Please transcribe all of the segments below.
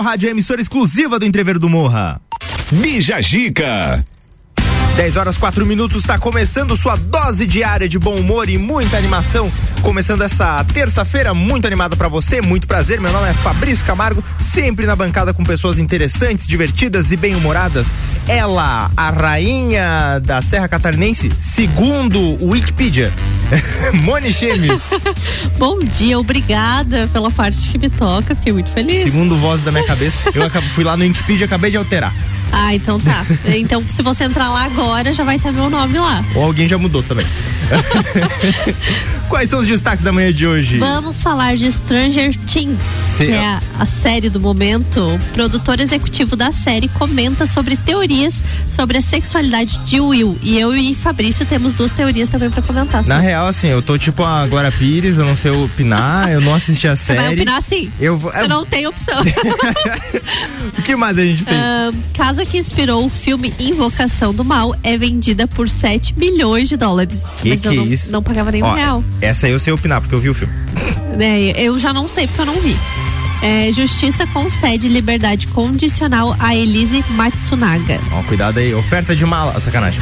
Conexão Rádio é emissora exclusiva do Entrever do Morra. Bija Gica. 10 horas 4 minutos, está começando sua dose diária de bom humor e muita animação. Começando essa terça-feira muito animada para você, muito prazer. Meu nome é Fabrício Camargo, sempre na bancada com pessoas interessantes, divertidas e bem-humoradas. Ela, a rainha da Serra Catarinense, segundo o Wikipedia. Moni Chemes. Bom dia, obrigada pela parte que me toca, fiquei muito feliz. Segundo voz da minha cabeça, eu fui lá no Wikipedia e acabei de alterar. Ah, então tá. então, se você entrar lá agora, já vai ter meu nome lá. Ou alguém já mudou também. Quais são os destaques da manhã de hoje? Vamos falar de Stranger Things, Sim. que é a, a, série do momento. O produtor executivo da série comenta sobre teorias sobre a sexualidade de Will. E eu e Fabrício temos duas teorias também para comentar. Na real, assim, eu tô tipo a Glória Pires, eu não sei opinar, eu não assisti a série. Você vai opinar sim. Eu vou, Você não tem opção. o que mais a gente tem? Uh, casa que inspirou o filme Invocação do Mal é vendida por 7 milhões de dólares. Que Mas que eu não, isso? não pagava nenhum Ó, real. Essa aí eu sei opinar, porque eu vi o filme. É, eu já não sei porque eu não vi. É, justiça concede liberdade condicional a Elise Matsunaga. Ó, cuidado aí, oferta de mala, sacanagem.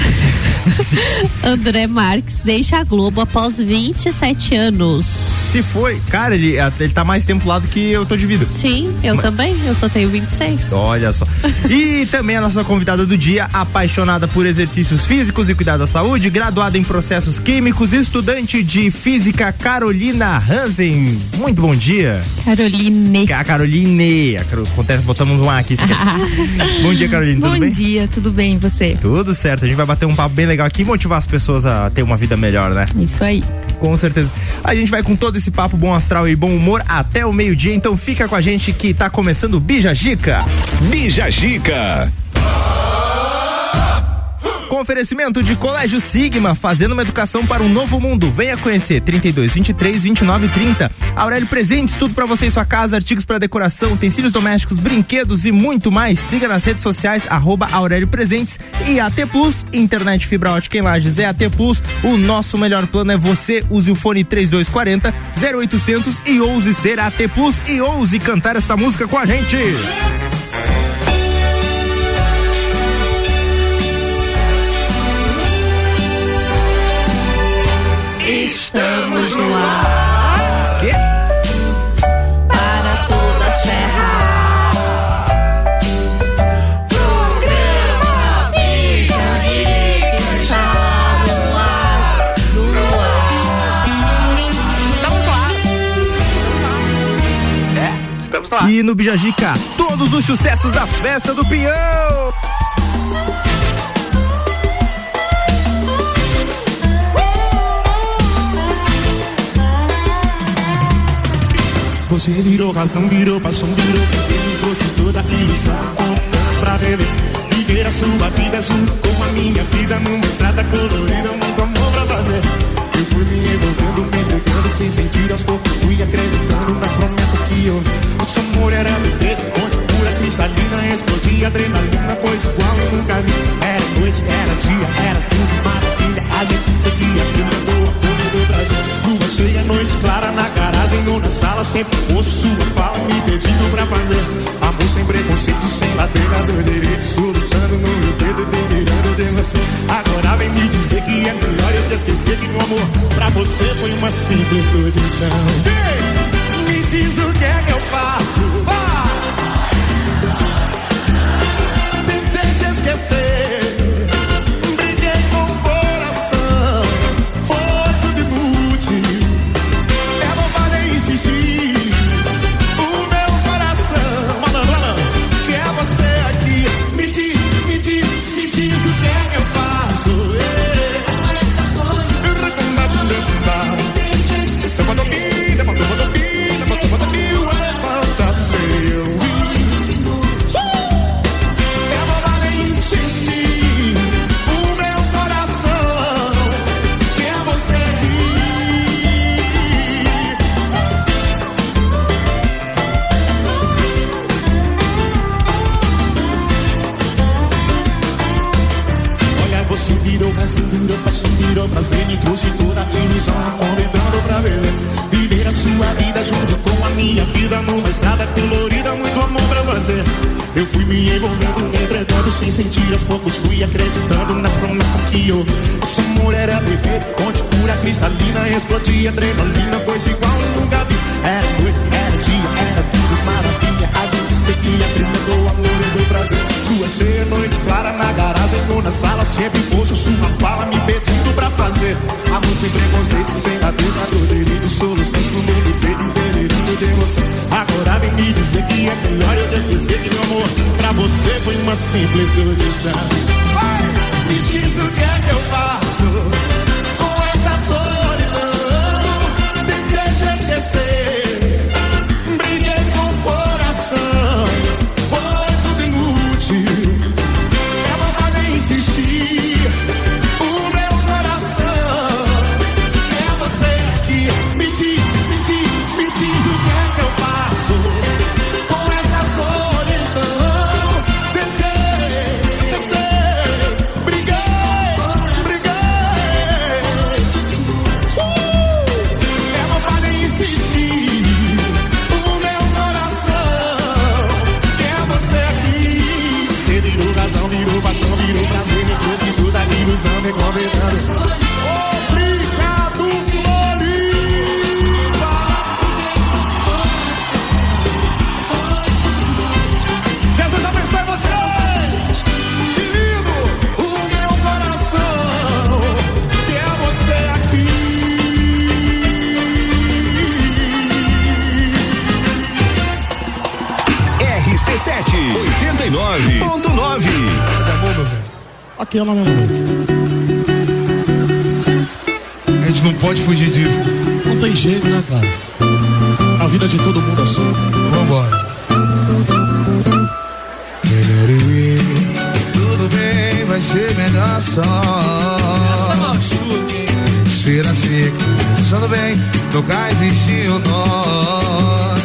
André Marques deixa a Globo após 27 anos. Se foi, cara, ele, ele tá mais tempo lá do que eu tô de vida. Sim, eu Mas... também, eu só tenho 26. Olha só. e também a nossa convidada do dia, apaixonada por exercícios físicos e cuidar da saúde, graduada em processos químicos, estudante de física, Carolina Hansen. Muito bom dia. Caroline a Caroline. A Carol, acontece, botamos um A aqui. Bom dia, Caroline. Tudo Bom bem? Bom dia, tudo bem e você? Tudo certo. A gente vai bater um papo bem legal aqui e motivar as pessoas a ter uma vida melhor, né? Isso aí. Com certeza. A gente vai com todo esse papo bom astral e bom humor até o meio-dia. Então fica com a gente que tá começando o Bija Gica. Bija Gica. Com oferecimento de Colégio Sigma, fazendo uma educação para um novo mundo. Venha conhecer 32 23 29 30. Aurélio Presentes, tudo para você em sua casa, artigos para decoração, utensílios domésticos, brinquedos e muito mais. Siga nas redes sociais arroba Aurélio Presentes e AT Plus, internet fibra ótica em Lages é AT Plus. O nosso melhor plano é você. Use o fone 3240 0800 e ouse ser AT Plus e ouse cantar esta música com a gente. Estamos no ar. Quê? Para toda a serra. Programa Bija está no ar. No ar. Estamos no ar. É, estamos no ar. E no Bijagica, todos os sucessos da festa do Pinhão. Você virou razão, virou paixão, virou Me trouxe toda ilusão. Pra beber Viver a sua vida junto com a minha vida Numa estrada colorida, muito amor pra fazer. Eu fui me envolvendo, me entregando Sempre ouço sua fala me pedindo pra fazer. Amor sem preconceito, sem ladeira do direito Soluçando no meu dedo, delirando de você. Agora vem me dizer que é melhor eu te esquecer Que meu amor pra você foi uma simples condição Me diz o que é que eu faço. Ah! Vambora. Melhor eu ir. Tudo bem, vai ser melhor só. Essa é machuca, hein? Cheira seco, pensando bem, no existiu enchiam nós.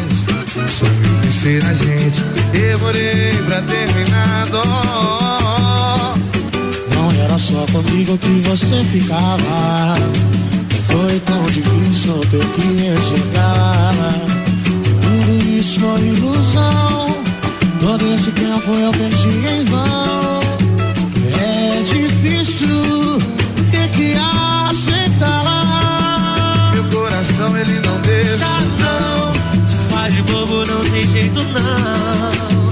Sou eu que sei na gente, demorei pra terminar dó. Não era só comigo que você ficava. Foi tão difícil ter que enxergar isso foi ilusão. Todo esse tempo eu perdi em vão. É difícil ter que aceitar. Meu coração ele não deixa. Tá, não, se faz de bobo não tem jeito não.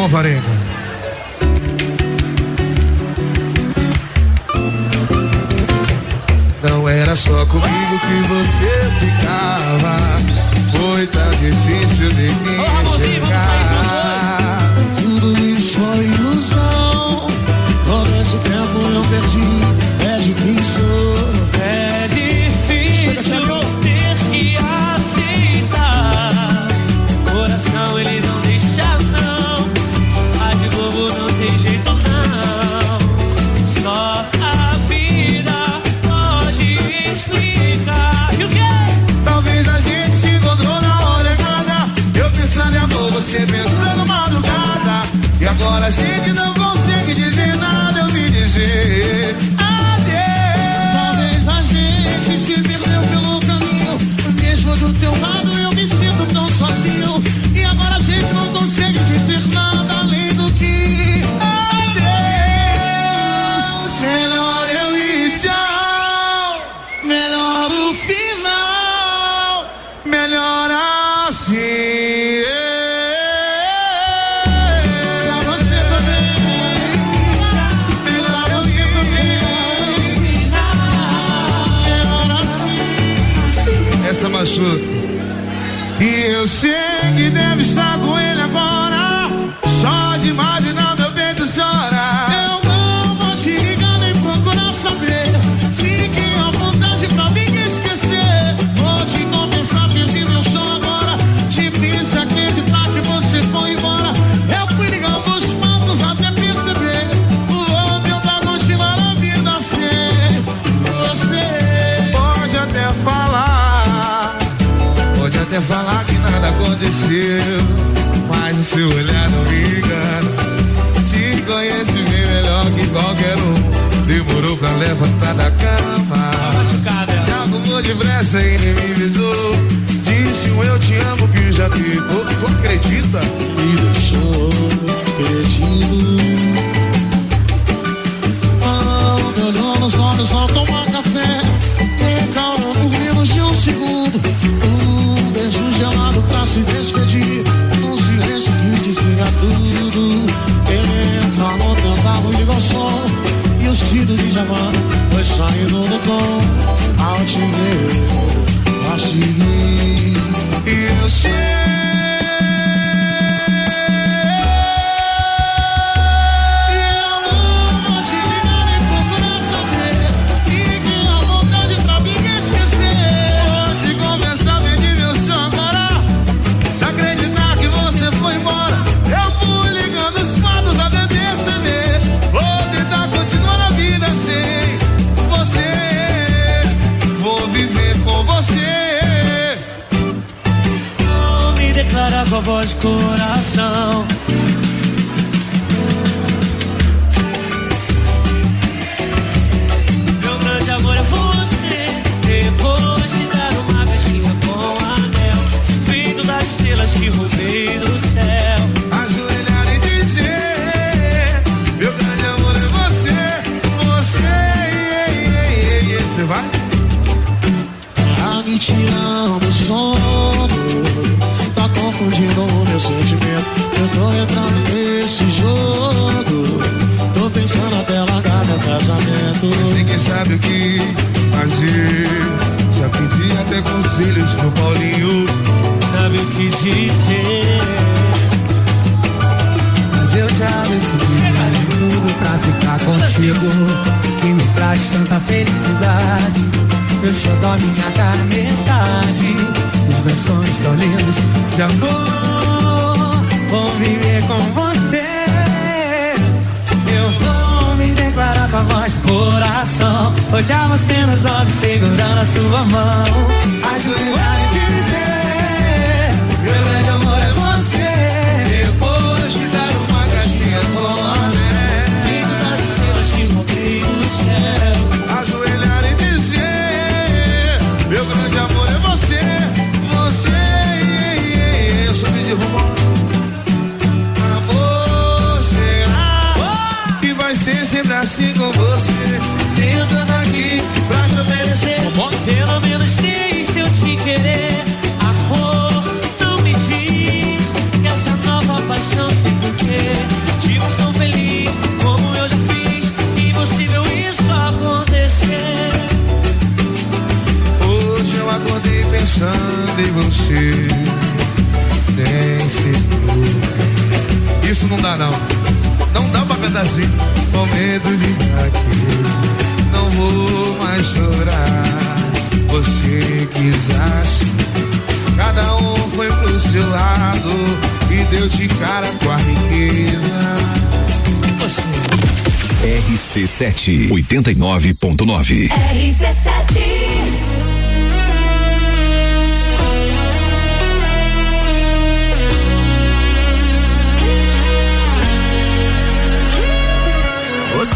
bom, Varenga? Não era só comigo que você ficava. Foi tão difícil de me enxergar. Tudo isso foi ilusão. Todo esse tempo eu perdi. É difícil. Agora. A gente não até falar que nada aconteceu. Mas o seu olhar não me engana. Te conhece bem melhor que qualquer um. Demorou pra levantar da cama. Já arrumou depressa e nem me avisou. Disse um eu te amo que já ficou. Tu acredita? Me deixou perdido. Ah, olhou nos olhos ao tomar gelado pra se despedir. Um silêncio que dizia tudo. Entra a luz ligou o som. E o cito de Javan foi saindo do tom. Ao te ver, vacilei. E eu sei. Voz coração. Entrando nesse jogo Tô pensando até largar meu casamento Ninguém sabe o que fazer. Já pedi até conselhos pro Paulinho. Sabe o que dizer? Mas eu já decidi tudo pra ficar contigo Que me traz tanta felicidade Eu só dou minha cara metade Os meus sonhos tão lindos de amor Vou viver com você. Eu vou me declarar com a voz do coração. Olhar você nos olhos segurando a sua mão. Ajoelhar e dizer você. Nem sei porquê. Isso não dá não. Não dá pra cantar assim. Com medo de fraqueza. Não vou mais chorar. Você quis assim. Cada um foi pro seu lado e deu de cara com a riqueza. RC7 89.9.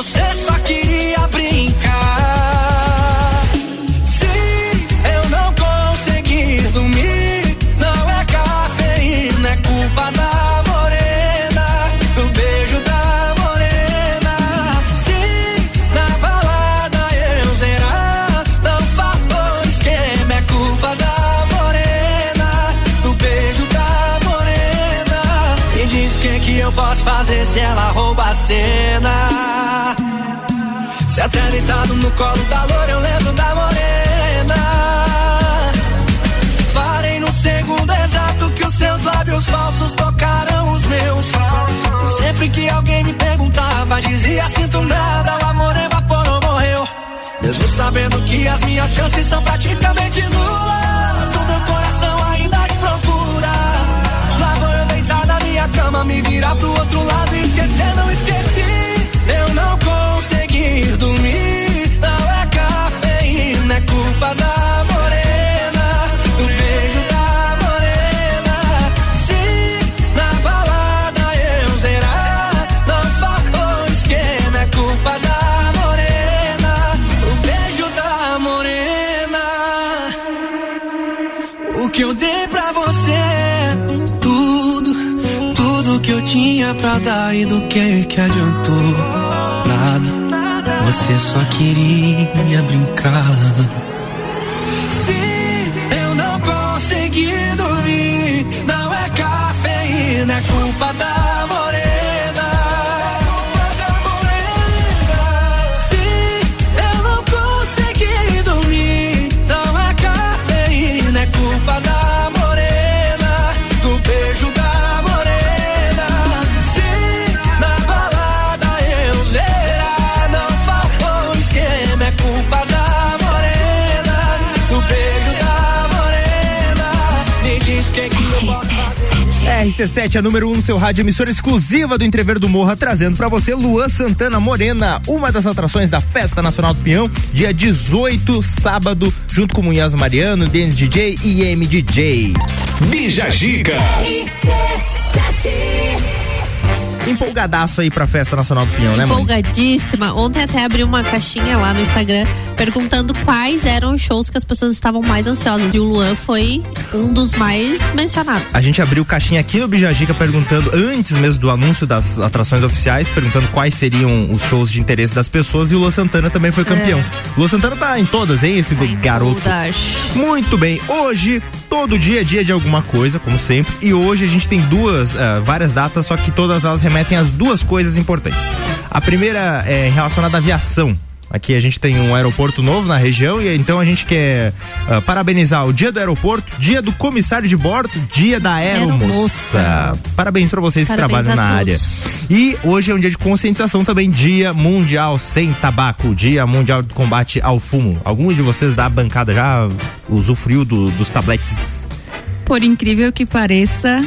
Você só queria brincar. Se eu não conseguir dormir, não é cafeína, é culpa da morena, do beijo da morena. Se na balada eu zerar, não faltou esquema, é culpa da morena, do beijo da morena. E diz o que, que eu posso fazer se ela rouba a cena. Se até deitado no colo da loura eu lembro da morena. Parei no segundo exato que os seus lábios falsos tocaram os meus. E sempre que alguém me perguntava, dizia sinto nada, o amor evaporou, morreu. Mesmo sabendo que as minhas chances são praticamente nulas, o meu coração ainda te procura. Lá vou eu deitar na minha cama, me virar pro outro lado e esquecer, não esqueci. Do que que adiantou? Nada, você só queria brincar. Se eu não consegui dormir, não é cafeína, é culpa da RC7, a número 1 um no seu rádio, emissora exclusiva do Entrever do Morra, trazendo pra você Luan Santana Morena, uma das atrações da Festa Nacional do Pinhão, dia 18, sábado, junto com Munhoz Mariano, Denis DJ e MDJ. Bija Giga. Empolgadaço aí pra Festa Nacional do Pinhão, né, mãe? Empolgadíssima. Ontem até abri uma caixinha lá no Instagram perguntando quais eram os shows que as pessoas estavam mais ansiosas. E o Luan foi um dos mais mencionados. A gente abriu caixinha aqui no Bijagica perguntando, antes mesmo do anúncio das atrações oficiais, perguntando quais seriam os shows de interesse das pessoas e o Luan Santana também foi campeão. O Luan Santana tá em todas, hein, esse garoto. Todas. Muito bem, hoje, todo dia é dia de alguma coisa, como sempre, e hoje a gente tem duas, eh, várias datas, só que todas elas remetem às duas coisas importantes. A primeira é relacionada à aviação. Aqui a gente tem um aeroporto novo na região e então a gente quer ah, parabenizar o dia do aeroporto, dia do comissário de bordo, dia da aeromoça. Parabéns pra vocês que Parabéns trabalham a na área. E hoje é um dia de conscientização também, dia mundial sem tabaco, dia mundial do combate ao fumo. Algum de vocês da bancada já usufruiu do- dos tabletes? Por incrível que pareça,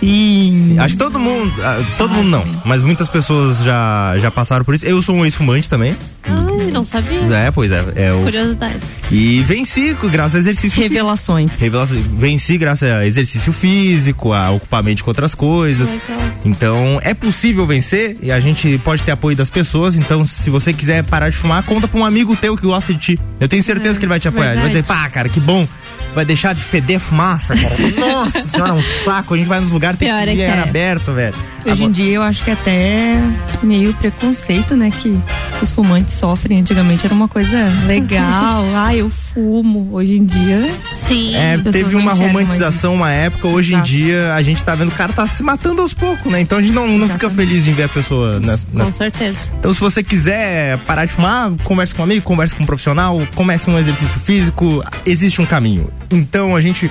sim. Acho que todo mundo, ah, todo mundo não, mas muitas pessoas já, já passaram por isso. Eu sou um ex-fumante também. Ai, não sabia. É, pois é. é o, Curiosidades. e venci graças a exercício físico. Revelações. Revelações. Venci graças a exercício físico, a ocupar mente com outras coisas. Legal. Então é possível vencer e a gente pode ter apoio das pessoas. Então, se você quiser parar de fumar, conta pra um amigo teu que gosta de ti. Eu tenho certeza É, que ele vai te apoiar. Ele vai dizer, verdade. pá, cara, que bom. Vai deixar de feder fumaça, cara. Nossa senhora, é um saco. A gente vai nos lugares tem Pior que é ir ar é. aberto, velho. Hoje em dia eu acho que até meio preconceito, né? Que os fumantes sofrem. Antigamente era uma coisa legal. ah, eu fumo. Hoje em dia. Sim. É, teve uma romantização uma época, hoje Exato. em dia a gente tá vendo o cara tá se matando aos poucos, né? Então a gente não, não fica feliz em ver a pessoa nas, Com certeza. Então, se você quiser parar de fumar, converse com um amigo, converse com um profissional, comece um exercício físico, existe um caminho. Então, a gente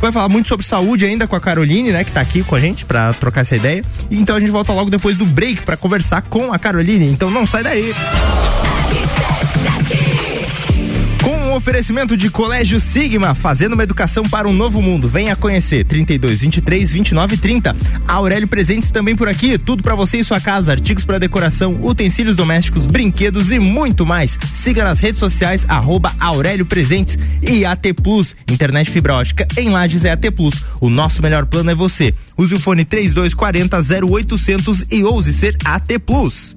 vai falar muito sobre saúde ainda com a Caroline, né, que tá aqui com a gente pra trocar essa ideia. Então a gente volta logo depois do break pra conversar com a Caroline. Então, não sai daí. Um oferecimento de Colégio Sigma, fazendo uma educação para um novo mundo. Venha conhecer 32 23 29 30. A Aurélio Presentes também por aqui, tudo para você e sua casa, artigos para decoração, utensílios domésticos, brinquedos e muito mais. Siga nas redes sociais arroba Aurélio Presentes e AT Plus, internet fibra ótica em Lages é AT Plus. O nosso melhor plano é você. Use o fone 3240 0800 e ouse ser AT Plus.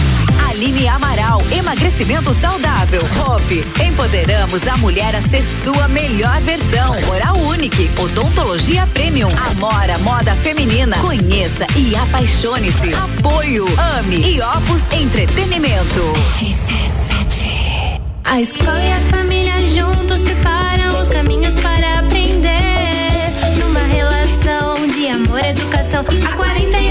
Aline Amaral, emagrecimento saudável. Hope, empoderamos a mulher a ser sua melhor versão. Oral Unique, odontologia premium. Amora, moda feminina. Conheça e apaixone-se. Apoio, ame e Opus Entretenimento. A escola e a família juntos preparam os caminhos para aprender. Numa relação de amor educação. Há 48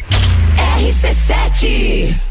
RC7.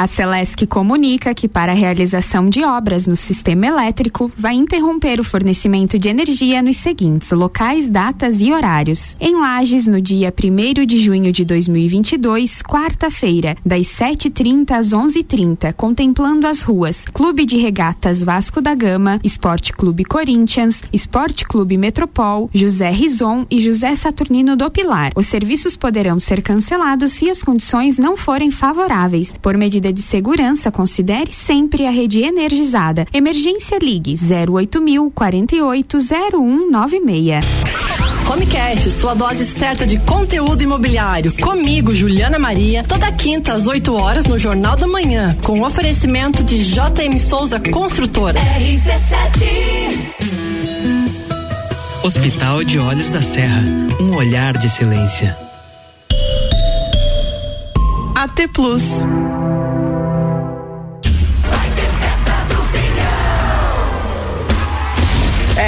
A Celesc comunica que para a realização de obras no sistema elétrico vai interromper o fornecimento de energia nos seguintes locais, datas e horários. Em Lages, no dia 1 de junho de 2022, quarta-feira, das 7h30 às 11h30, contemplando as ruas Clube de Regatas Vasco da Gama, Esporte Clube Corinthians, Esporte Clube Metropol, José Rison e José Saturnino do Pilar. Os serviços poderão ser cancelados se as condições não forem favoráveis. Por medida de segurança, considere sempre a rede energizada. Emergência Ligue 08000 48 0196. Homecast, sua dose certa de conteúdo imobiliário. Comigo, Juliana Maria, toda quinta às 8 horas no Jornal da Manhã, com oferecimento de JM Souza Construtora. Hospital de Olhos da Serra, um olhar de excelência. AT Plus.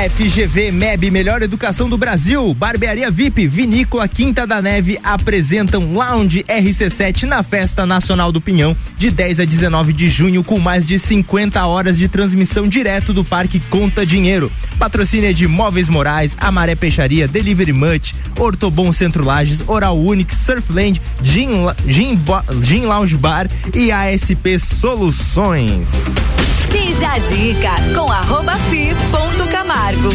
FGV MEB Melhor Educação do Brasil, Barbearia VIP, Vinícola Quinta da Neve apresentam Lounge RC7 na Festa Nacional do Pinhão, de 10 a 19 de junho, com mais de 50 horas de transmissão direto do Parque Conta Dinheiro. Patrocínio de Móveis Morais, Amaré Peixaria, Delivery Much, Ortobon Centro Lages, Oral Unique, Surfland, Gin, Gin, Gin Lounge Bar e ASP Soluções. Bija a dica com arroba fi ponto Camargo.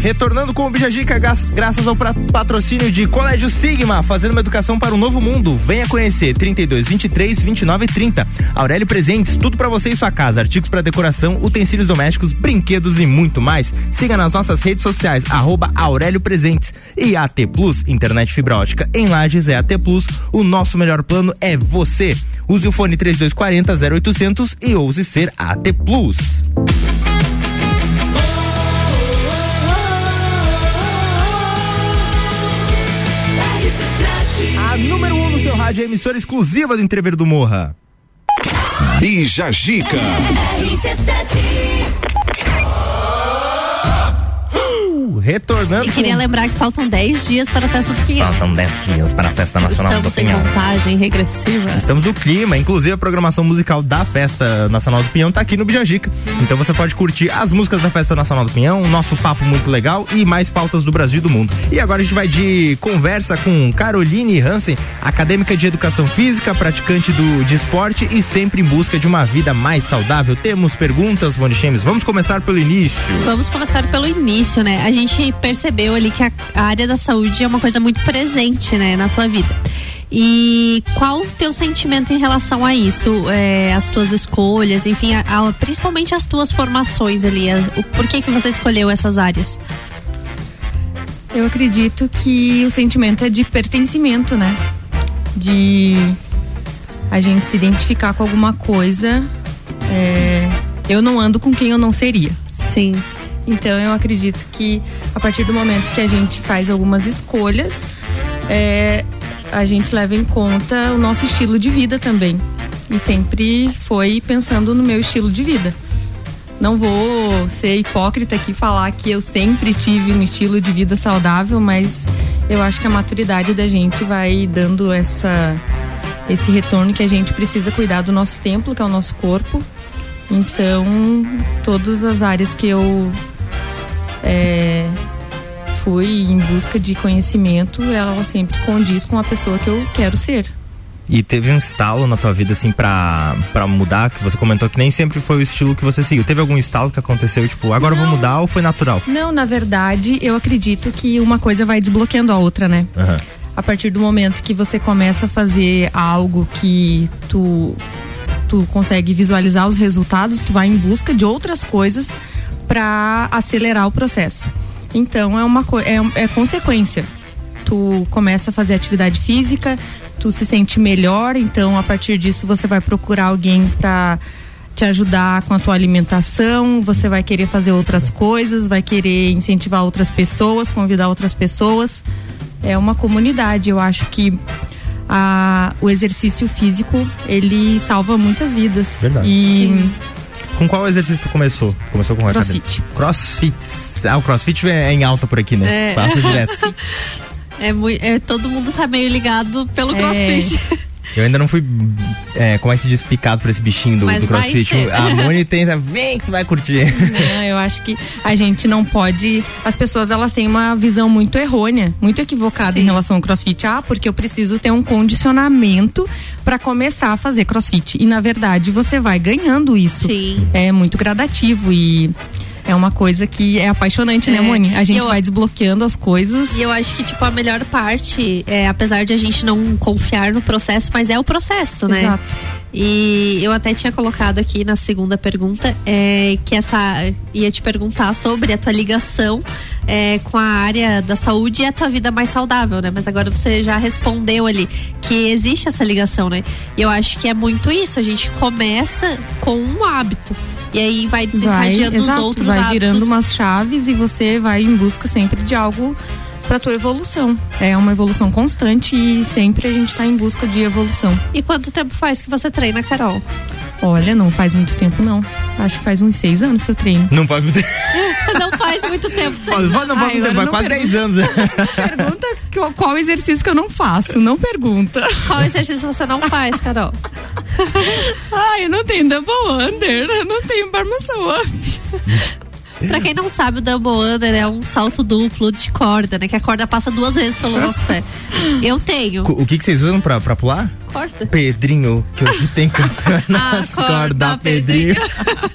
Retornando com o Bijagica, graças ao patrocínio de Colégio Sigma, fazendo uma educação para um novo mundo. Venha conhecer 32 23 29 30. Aurélio Presentes, tudo para você e sua casa, artigos para decoração, utensílios domésticos, brinquedos e muito mais. Siga nas nossas redes sociais arroba Aurélio Presentes e AT Plus, internet fibra ótica em Lages é AT Plus. O nosso melhor plano é você. Use o fone 3240 0800 e ouse ser AT Plus. A número 1 um no seu rádio é a emissora exclusiva do Entrever do Morra. Bija Gica. Retornando. E queria com... lembrar que faltam 10 dias para a festa do Pinhão. Faltam 10 dias para a festa nacional Estamos do em Pinhão. contagem regressiva. Estamos no clima, inclusive a programação musical da Festa Nacional do Pinhão tá aqui no Bijagica. Então você pode curtir as músicas da Festa Nacional do Pinhão, nosso papo muito legal e mais pautas do Brasil e do mundo. E agora a gente vai de conversa com Caroline Hansen, acadêmica de educação física, praticante do, de esporte e sempre em busca de uma vida mais saudável. Temos perguntas, Boni Chemes? Vamos começar pelo início. Vamos começar pelo início, né? A gente percebeu ali que a, a área da saúde é uma coisa muito presente, né, na tua vida. E qual o teu sentimento em relação a isso? É, as tuas escolhas, enfim, a- a- principalmente as tuas formações ali. o, por que que você escolheu essas áreas? Eu acredito que o sentimento é de pertencimento, né? De a gente se identificar com alguma coisa. É, eu não ando com quem eu não seria. Sim. Então eu acredito que a partir do momento que a gente faz algumas escolhas, é, a gente leva em conta o nosso estilo de vida também. E sempre foi pensando no meu estilo de vida. Não vou ser hipócrita aqui falar que eu sempre tive um estilo de vida saudável, mas eu acho que a maturidade da gente vai dando essa esse retorno que a gente precisa cuidar do nosso templo, que é o nosso corpo. Então, todas as áreas que eu é, fui em busca de conhecimento, ela sempre condiz com a pessoa que eu quero ser. E teve um estalo na tua vida, assim, pra, pra mudar, que você comentou que nem sempre foi o estilo que você seguiu. Teve algum estalo que aconteceu, tipo, agora eu vou mudar ou foi natural? Não, na verdade, eu acredito que uma coisa vai desbloqueando a outra, né? Aham. A partir do momento que você começa a fazer algo que tu tu consegue visualizar os resultados, tu vai em busca de outras coisas para acelerar o processo. Então é uma é, é consequência. Tu começa a fazer atividade física, tu se sente melhor, então a partir disso você vai procurar alguém para te ajudar com a tua alimentação, você vai querer fazer outras coisas, vai querer incentivar outras pessoas, convidar outras pessoas. É uma comunidade, eu acho que a, o exercício físico ele salva muitas vidas. Verdade. E Com qual exercício tu começou? Tu Começou com Crossfit. academia? Crossfit. Ah, o crossfit é em alta por aqui, né? É. Passa direto. É, mui- é, todo mundo tá meio ligado pelo É. crossfit. Eu ainda não fui, é, como é que se diz, picado por esse bichinho do, Mas do vai crossfit. ser. A Moni tem, vem que tu vai curtir. Não, eu acho que a gente não pode. As pessoas elas têm uma visão muito errônea, muito equivocada em relação ao CrossFit. Ah, porque eu preciso ter um condicionamento para começar a fazer CrossFit. E na verdade você vai ganhando isso. Sim. É muito gradativo e é uma coisa que é apaixonante, né, É. Moni? A gente Eu- vai desbloqueando as coisas. E eu acho que, tipo, a melhor parte, é, apesar de a gente não confiar no processo, mas é o processo, né? Exato. E eu até tinha colocado aqui na segunda pergunta é, que essa ia te perguntar sobre a tua ligação é, com a área da saúde e a tua vida mais saudável, né? Mas agora você já respondeu ali que existe essa ligação, né? E eu acho que é muito isso. A gente começa com um hábito. E aí vai Vai, desencadeando os exato, outros vai hábitos. virando umas chaves e você vai em busca sempre de algo para tua evolução. É uma evolução constante e sempre a gente tá em busca de evolução. E quanto tempo faz que você treina, Carol? Olha, não faz muito tempo não. Acho que faz uns seis anos que eu treino. Não faz muito não faz muito tempo. você Não, faz muito tempo, faz quase 10 anos. né? Pergunta qual, qual exercício que eu não faço, não pergunta. Qual exercício você não faz, Carol? Ai, eu não tenho double under, eu não tenho barmação up. Pra quem não sabe, o double under é um salto duplo de corda, né? Que a corda passa duas vezes pelo nosso pé. Eu tenho. O que, que vocês usam pra, pra pular? Corda. Pedrinho, que hoje tem que Ah, corda, Pedrinho.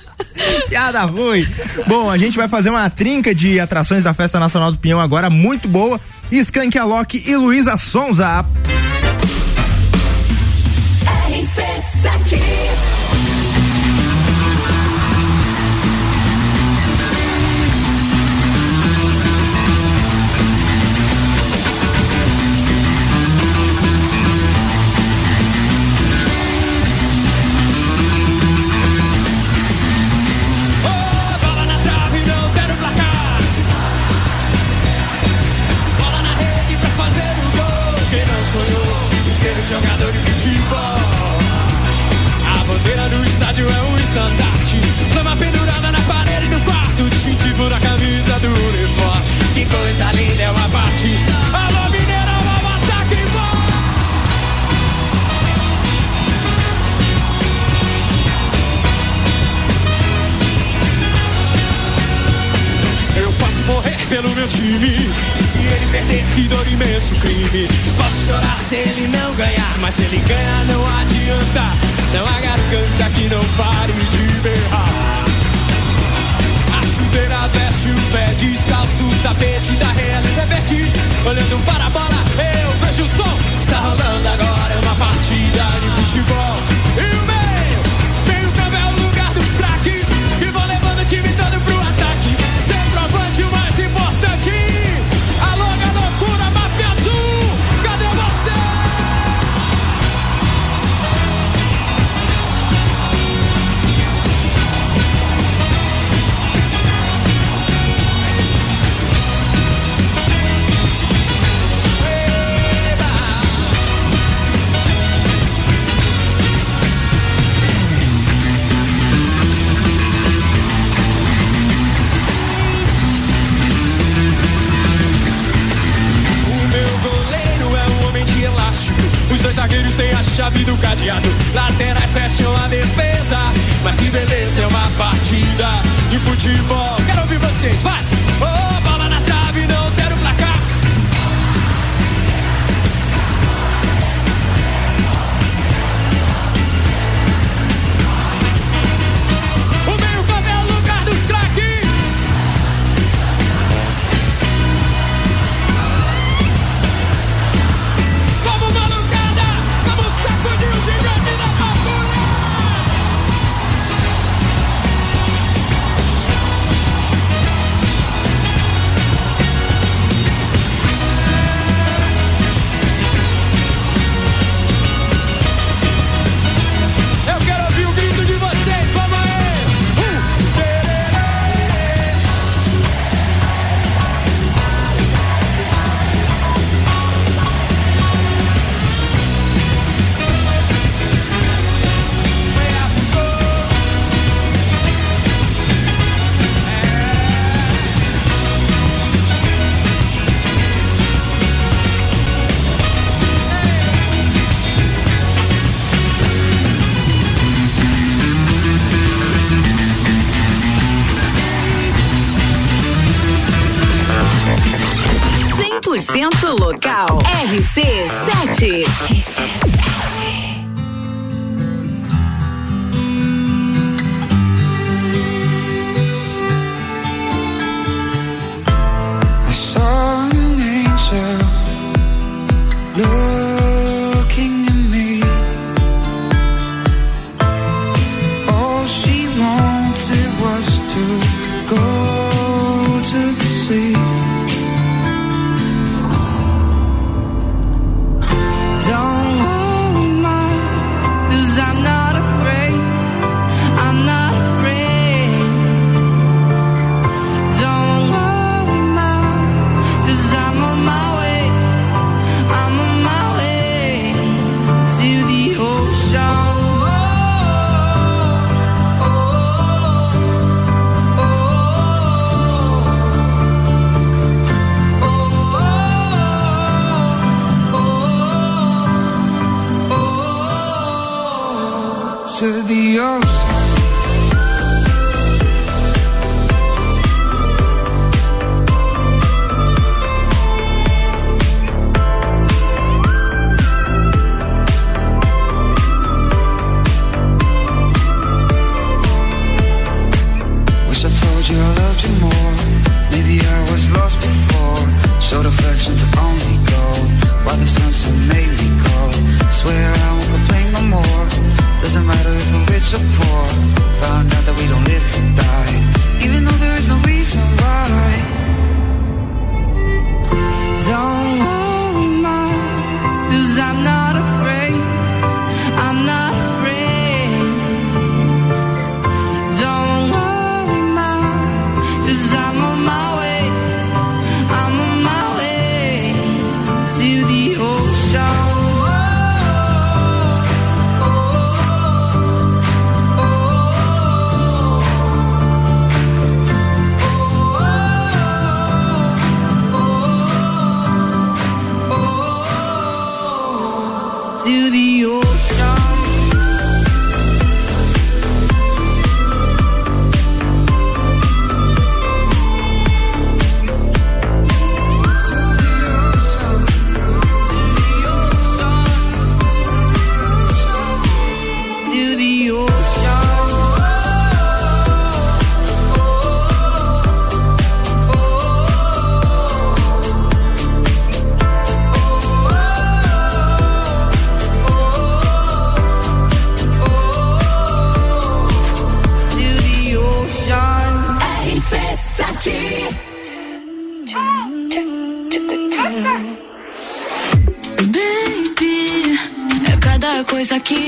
Piada ruim. Bom, a gente vai fazer uma trinca de atrações da Festa Nacional do Pinhão agora, muito boa. Skank Alok e Luísa Sonza. Bola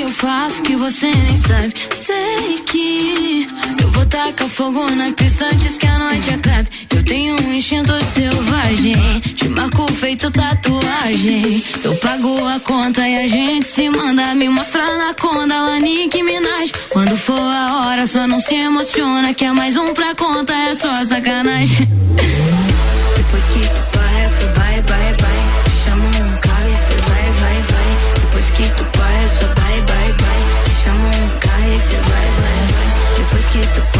eu faço que você nem sabe. Sei que eu vou tacar fogo na pista antes que a noite acabe. Eu tenho um instinto selvagem, te marco feito tatuagem. Eu pago a conta e a gente se manda me mostrar na conda, lá Nick Minaj. Quando for a hora, só não se emociona, que é mais um pra conta, é só sacanagem. Depois que tu passa, bye, bye, bye. Depois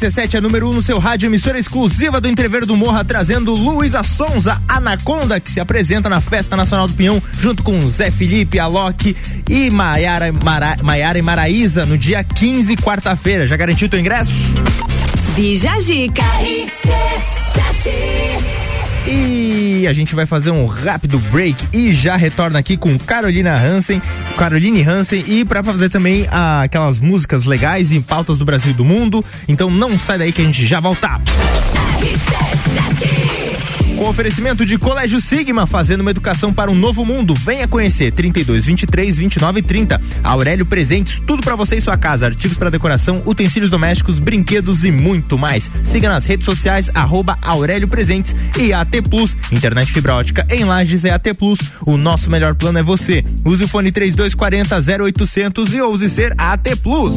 RC7 é número 1 um no seu rádio, emissora exclusiva do Entrever do Morra, trazendo Luísa Sonza, Anaconda, que se apresenta na Festa Nacional do Pinhão, junto com Zé Felipe, Alok e Maiara, Mara, Maiara e Maraísa, no dia 15, quarta-feira. Já garantiu teu ingresso? Bija Zica. E a gente vai fazer um rápido break e já retorna aqui com Carolina Hansen, Caroline Hansen e para fazer também ah, aquelas músicas legais em pautas do Brasil e do mundo. Então não sai daí que a gente já volta. Com oferecimento de Colégio Sigma, fazendo uma educação para um novo mundo. Venha conhecer 32 23 29 30. Aurélio Presentes, tudo para você e sua casa, artigos para decoração, utensílios domésticos, brinquedos e muito mais. Siga nas redes sociais arroba Aurélio Presentes e AT Plus, internet fibra ótica em Lages é AT Plus. O nosso melhor plano é você. Use o fone 3240 0800 e ouse ser AT Plus.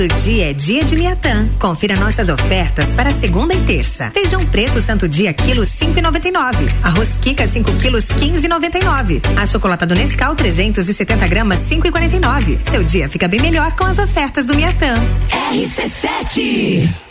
dia é dia de Miatã. Confira nossas ofertas para segunda e terça. Feijão preto Santo Dia quilo 5,99. Arroz Kika 5 quilos 15,99. Achocolatado Nescau 370 gramas 5,49. Seu dia fica bem melhor com as ofertas do Miatã. RC7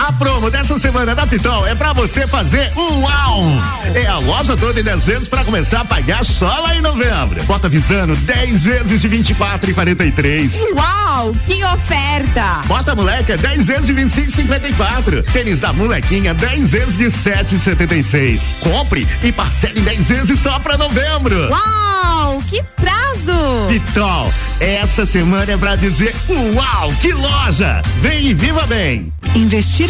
A promo dessa semana da Pitol é pra você fazer um uau! É a loja toda em 10 vezes pra começar a pagar só lá em novembro. Bota Visano 10 vezes de 24 e 43. Uau, que oferta! Bota moleca 10 vezes de 25 e 54. Tênis da molequinha 10 vezes de 7 e 76. Compre e parcele em 10 vezes só pra novembro. Uau, que prazo! Pitol, essa semana é pra dizer uau, que loja! Vem e viva bem! Investir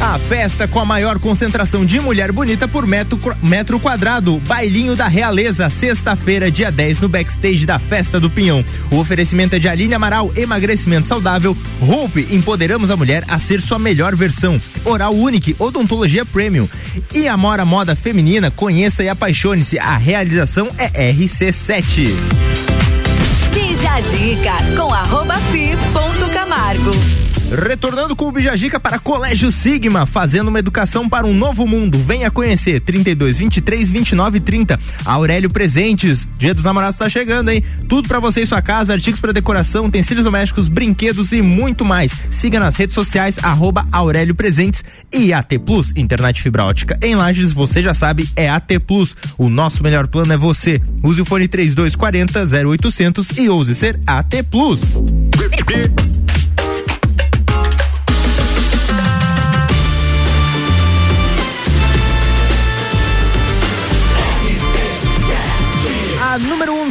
A festa com a maior concentração de mulher bonita por metro, metro quadrado. Bailinho da Realeza, sexta-feira, dia 10, no backstage da Festa do Pinhão. O oferecimento é de Aline Amaral, emagrecimento saudável. Hope, empoderamos a mulher a ser sua melhor versão. Oral Unique, odontologia premium. E Amora Moda Feminina, conheça e apaixone-se. A realização é RC7. Bija a dica com arroba fi ponto Camargo. Retornando com o Bijagica para Colégio Sigma, fazendo uma educação para um novo mundo. Venha conhecer 32 23 29 30. Aurélio Presentes, Dia dos Namorados está chegando, hein? Tudo para você e sua casa, artigos para decoração, utensílios domésticos, brinquedos e muito mais. Siga nas redes sociais arroba Aurélio Presentes e AT Plus, internet fibra ótica. Em Lages, você já sabe, é AT Plus. O nosso melhor plano é você. Use o fone 3240 0800 e ouse ser AT Plus.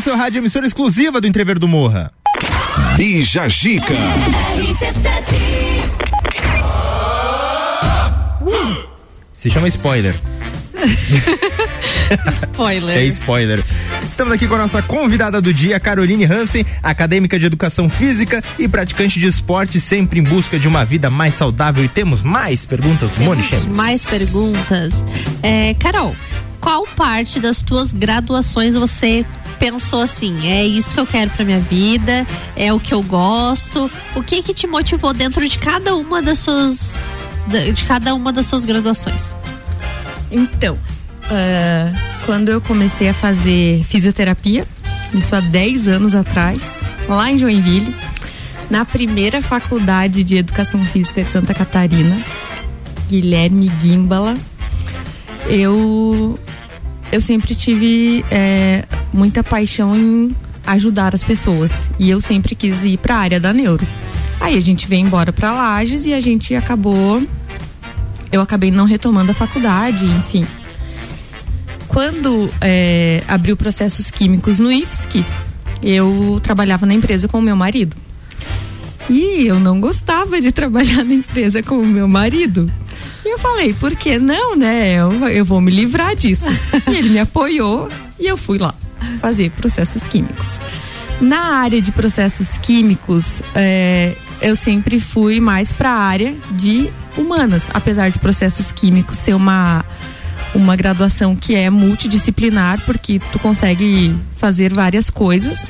Seu rádio, emissora exclusiva do Entrever do Morra. Bija Gica. Se chama spoiler. Spoiler. É spoiler. Estamos aqui com a nossa convidada do dia, Caroline Hansen, acadêmica de educação física e praticante de esporte, sempre em busca de uma vida mais saudável. E temos mais perguntas, Moni mais perguntas. É, Carol, qual parte das tuas graduações você pensou assim, é isso que eu quero pra minha vida, é o que eu gosto? O que que te motivou dentro de cada uma das suas de cada uma das suas graduações? Então, ah, quando eu comecei a fazer fisioterapia, isso há 10 anos atrás, lá em Joinville, na primeira faculdade de educação física de Santa Catarina, Guilherme Gimbala, eu eu sempre tive é, muita paixão em ajudar as pessoas e eu sempre quis ir para a área da neuro. Aí a gente veio embora para Lages e a gente acabou eu acabei não retomando a faculdade, enfim. Quando é, abriu processos químicos no IFSC, eu trabalhava na empresa com o meu marido. E eu não gostava de trabalhar na empresa com o meu marido. E eu falei, por que não, né? Eu, eu vou me livrar disso. e ele me apoiou e eu fui lá fazer processos químicos. Na área de processos químicos, é, eu sempre fui mais para a área de humanas, apesar de processos químicos ser uma uma graduação que é multidisciplinar, porque tu consegue fazer várias coisas,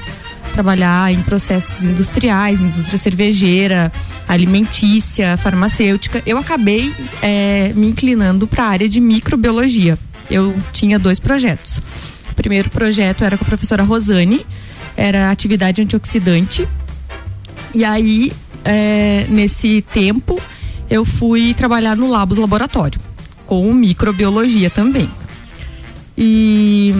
trabalhar em processos industriais, indústria cervejeira, alimentícia, farmacêutica. Eu acabei é, me inclinando para a área de microbiologia. Eu tinha dois projetos. O primeiro projeto era com a professora Rosane, era atividade antioxidante. E aí, é, nesse tempo, eu fui trabalhar no Labos Laboratório, com microbiologia também. E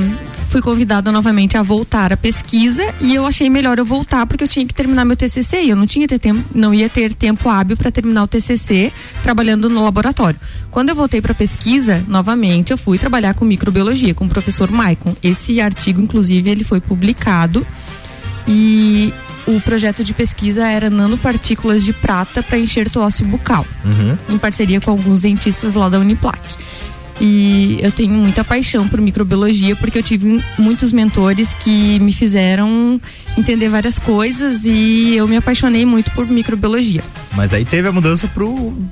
fui convidada novamente a voltar à pesquisa e eu achei melhor eu voltar porque eu tinha que terminar meu TCC e eu não tinha ter tempo, não ia ter tempo hábil para terminar o TCC trabalhando no laboratório. Quando eu voltei para pesquisa, novamente eu fui trabalhar com microbiologia com o professor Maicon. Esse artigo inclusive ele foi publicado e o projeto de pesquisa era nanopartículas de prata para enxerto ósseo bucal, Uhum. em parceria com alguns dentistas lá da Uniplac. E eu tenho muita paixão por microbiologia porque eu tive muitos mentores que me fizeram entender várias coisas e eu me apaixonei muito por microbiologia. Mas aí teve a mudança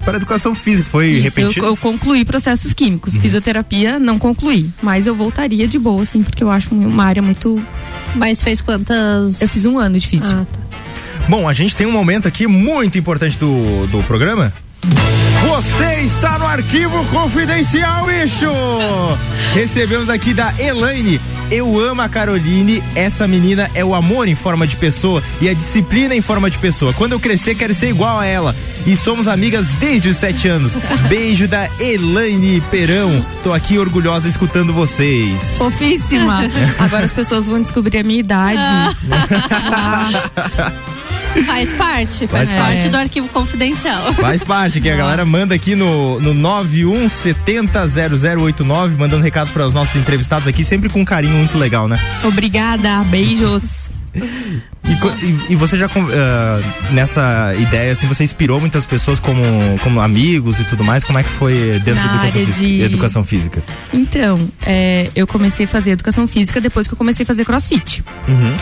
para educação física, foi Isso, eu, repentino? eu concluí processos químicos. Fisioterapia não concluí, mas eu voltaria de boa, assim, porque eu acho uma área muito. Mas fez quantas? Eu fiz um ano de físico. Bom, a gente tem um momento aqui muito importante do, do programa. Você está no arquivo confidencial, bicho! Recebemos aqui da Elaine. Eu amo a Caroline, essa menina é o amor em forma de pessoa e a disciplina em forma de pessoa. Quando eu crescer, quero ser igual a ela. E somos amigas desde os sete anos. Beijo da Elaine Perão. Tô aqui orgulhosa escutando vocês. Fofíssima. Agora as pessoas vão descobrir a minha idade. Faz parte, faz Faz parte parte. do arquivo confidencial. Faz parte, que a galera manda aqui no, no 91700089, mandando recado para os nossos entrevistados aqui, sempre com um carinho muito legal, né? Obrigada, beijos. E, e- você já, ah, nessa ideia, assim, você inspirou muitas pessoas como, como amigos e tudo mais? Como é que foi dentro da educação de- educação física? Então, é, eu comecei a fazer educação física depois que eu comecei a fazer crossfit. Uhum.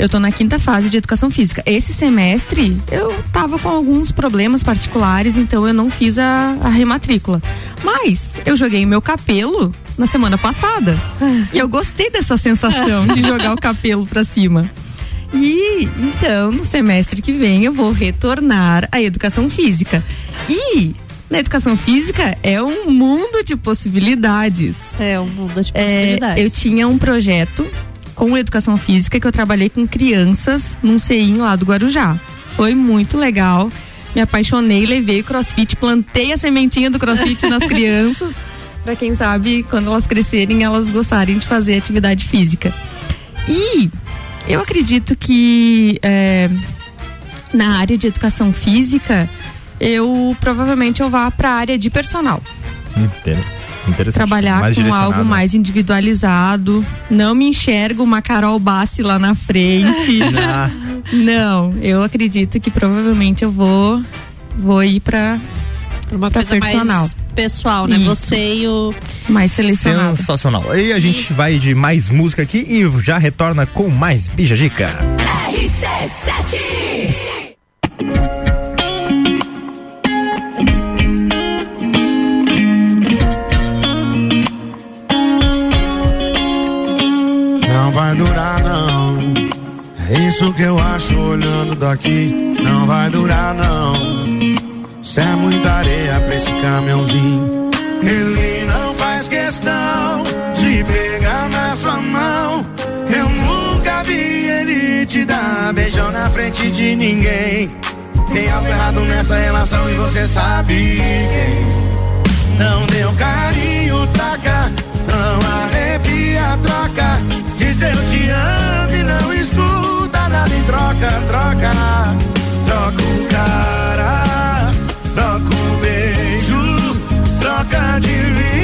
Eu tô na quinta fase de educação física. Esse semestre eu tava com alguns problemas particulares, então eu não fiz a, a rematrícula. Mas eu joguei meu capelo na semana passada. e eu gostei dessa sensação de jogar o capelo pra cima. E então, no semestre que vem, eu vou retornar à educação física. E na educação física é um mundo de possibilidades. É um mundo de É, possibilidades. eu tinha um projeto com educação física que eu trabalhei com crianças num CEIM lá do Guarujá. Foi muito legal. Me apaixonei, levei o crossfit, plantei a sementinha do crossfit nas crianças. Pra quem sabe, quando elas crescerem, elas gostarem de fazer atividade física. E eu acredito que é, na área de educação física, eu provavelmente eu vá pra área de personal Entendo trabalhar mais com algo né? mais individualizado. Não me enxergo uma Carol Bassi lá na frente. Não, eu acredito que provavelmente eu vou vou ir para uma pra coisa personal. mais pessoal, né? Isso. Você e o mais selecionado. Sensacional. E a gente vai de mais música aqui e já retorna com mais Bija Dica. RC7 que eu acho olhando daqui. Não vai durar, não. Isso é muita areia pra esse caminhãozinho. Ele não faz questão de pegar na sua mão. Eu nunca vi ele te dar beijão na frente de ninguém. Tem algo errado nessa relação e você sabe. Não deu carinho, troca. Não arrepia, troca. Diz eu te amo e não escuta nada em troca, troca. Troca o cara, troca o beijo, troca de vida.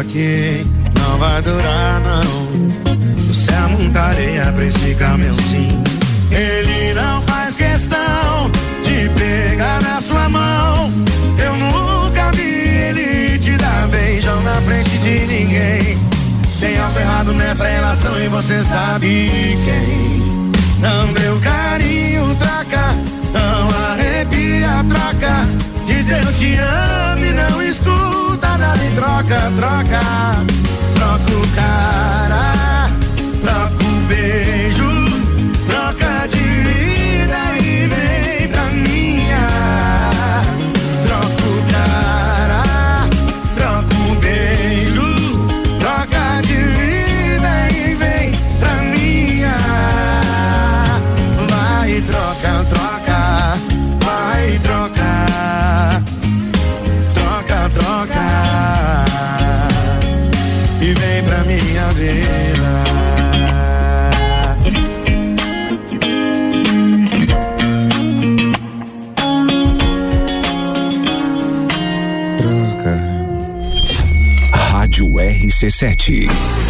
aqui não vai durar não. Você é muita areia pra meu sim. Ele não faz questão de pegar na sua mão. Eu nunca vi ele te dar beijão na frente de ninguém. Tem algo errado nessa relação e você sabe quem. Não deu carinho, traca. Não arrepia, traca. Diz eu te amo e não escuta nada troca, troca, troca o cara. minha vida. Tranca. Rádio RC7.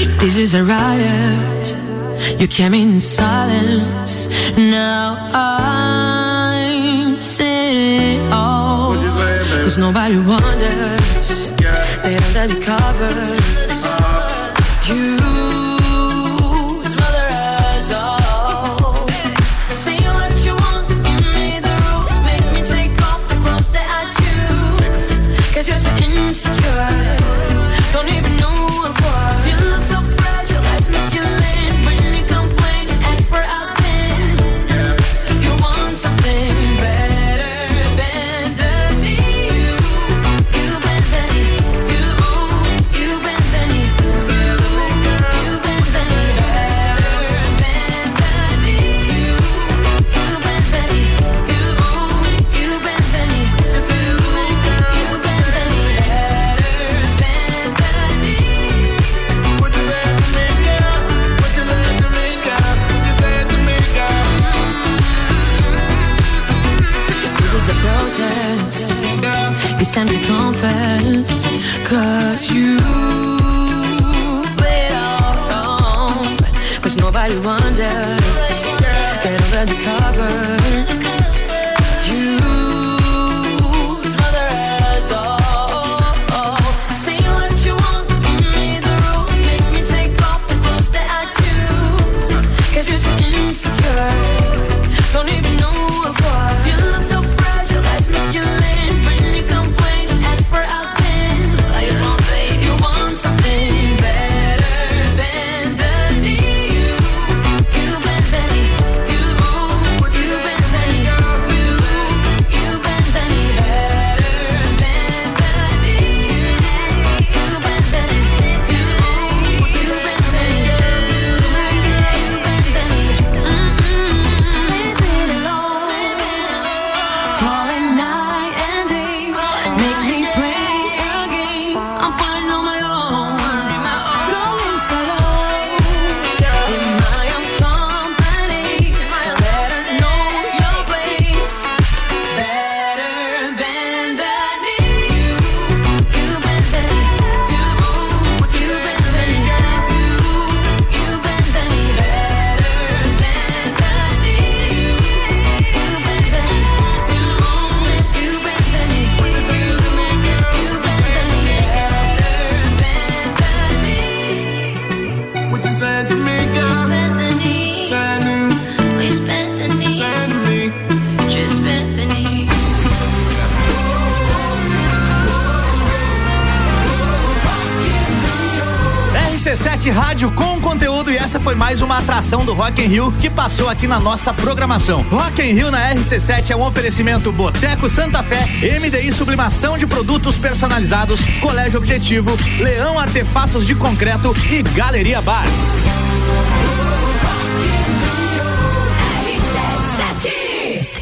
This is a riot. You came in silence. Now I'm sitting all. Cause nobody wonders. Yeah. They under the covers. Uh-huh. You atração do Rock in Rio que passou aqui na nossa programação. Rock in Rio na RC7 é um oferecimento Boteco Santa Fé, MDI Sublimação de Produtos Personalizados, Colégio Objetivo, Leão Artefatos de Concreto e Galeria Bar.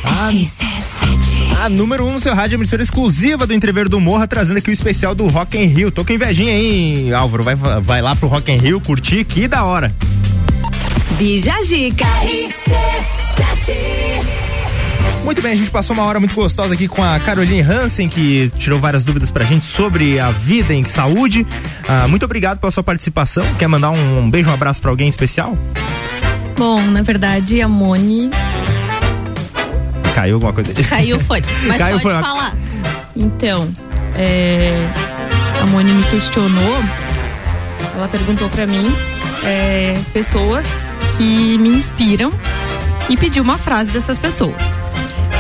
A, a número 1 um no seu rádio, emissora exclusiva do Entreveiro do Morra, trazendo aqui o especial do Rock in Rio. Tô com invejinha aí, Álvaro. Vai, vai lá pro Rock in Rio curtir, que da hora. Bijagica. Muito bem, a gente passou uma hora muito gostosa aqui com a Caroline Hansen, que tirou várias dúvidas pra gente sobre a vida em saúde. Ah, muito obrigado pela sua participação. Quer mandar um, um beijo, um abraço pra alguém especial? Bom, na verdade, a Moni Caiu alguma coisa aí? Caiu fone. Mas Caiu pode foi- falar. Então, é, a Moni me questionou, ela perguntou pra mim é, pessoas que me inspiram e pediu uma frase dessas pessoas.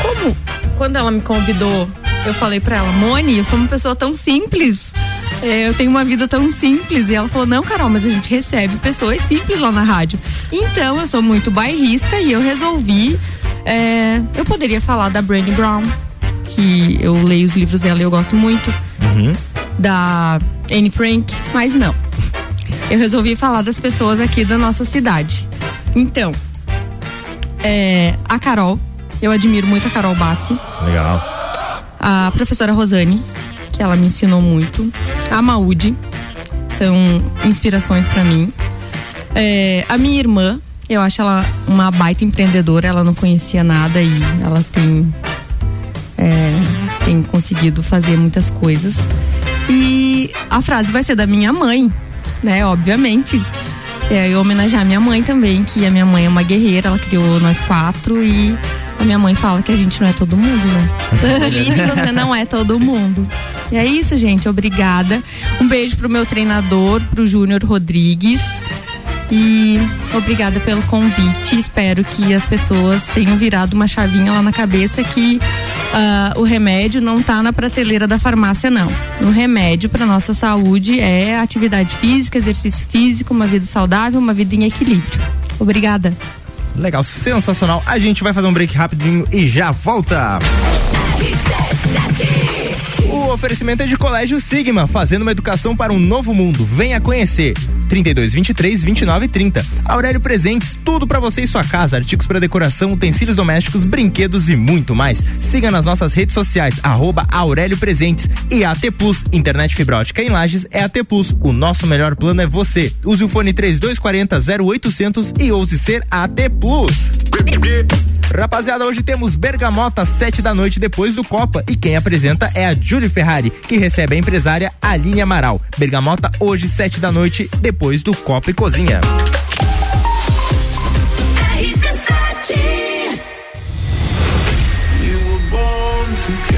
Como quando ela me convidou, eu falei pra ela, Moni, eu sou uma pessoa tão simples. é, eu tenho uma vida tão simples. E ela falou: Não, Carol, mas a gente recebe pessoas simples lá na rádio. Então, eu sou muito bairrista e eu resolvi. é, eu poderia falar da Brené Brown, que eu leio os livros dela e eu gosto muito. Da Anne Frank, mas não. Eu resolvi falar das pessoas aqui da nossa cidade. Então, é, a Carol, eu admiro muito a Carol Bassi Legal. a professora Rosane, que ela me ensinou muito, a Maúde, são inspirações pra mim. É, a minha irmã, eu acho ela uma baita empreendedora, ela não conhecia nada e ela tem, é, tem conseguido fazer muitas coisas. E a frase vai ser da minha mãe, né? Obviamente. É, eu homenagear a minha mãe também, que a minha mãe é uma guerreira, ela criou nós quatro e a minha mãe fala que a gente não é todo mundo, né? Aline, você não é todo mundo. E é isso, gente. Obrigada. Um beijo pro meu treinador, pro Júnior Rodrigues. E obrigada pelo convite. Espero que as pessoas tenham virado uma chavinha lá na cabeça que ah, o remédio não tá na prateleira da farmácia, não. O remédio para nossa saúde é atividade física, exercício físico, uma vida saudável, uma vida em equilíbrio. Obrigada. Legal, sensacional. A gente vai fazer um break rapidinho e já volta. O oferecimento é de Colégio Sigma, fazendo uma educação para um novo mundo. Venha conhecer. 32 23 29 30. Aurélio Presentes, tudo para você e sua casa, artigos para decoração, utensílios domésticos, brinquedos e muito mais. Siga nas nossas redes sociais, arroba Aurélio Presentes e AT Plus, internet fibra ótica em Lages é AT Plus. O nosso melhor plano é você. Use o fone 3240 0800 e ouse ser AT Plus. Rapaziada, hoje temos Bergamota, sete da noite depois do Copa. E quem apresenta é a Julie Ferrari, que recebe a empresária Aline Amaral. Bergamota, hoje, sete da noite, depois do Copa e Cozinha. Bex e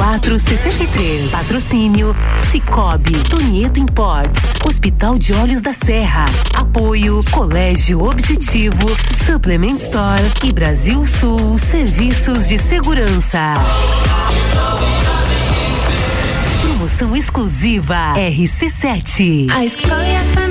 2463. Patrocínio Cicobi, Tonieto Imports, Hospital de Olhos da Serra. Apoio Colégio Objetivo, Supplement Store e Brasil Sul Serviços de Segurança. Promoção exclusiva RC7. A escola e a família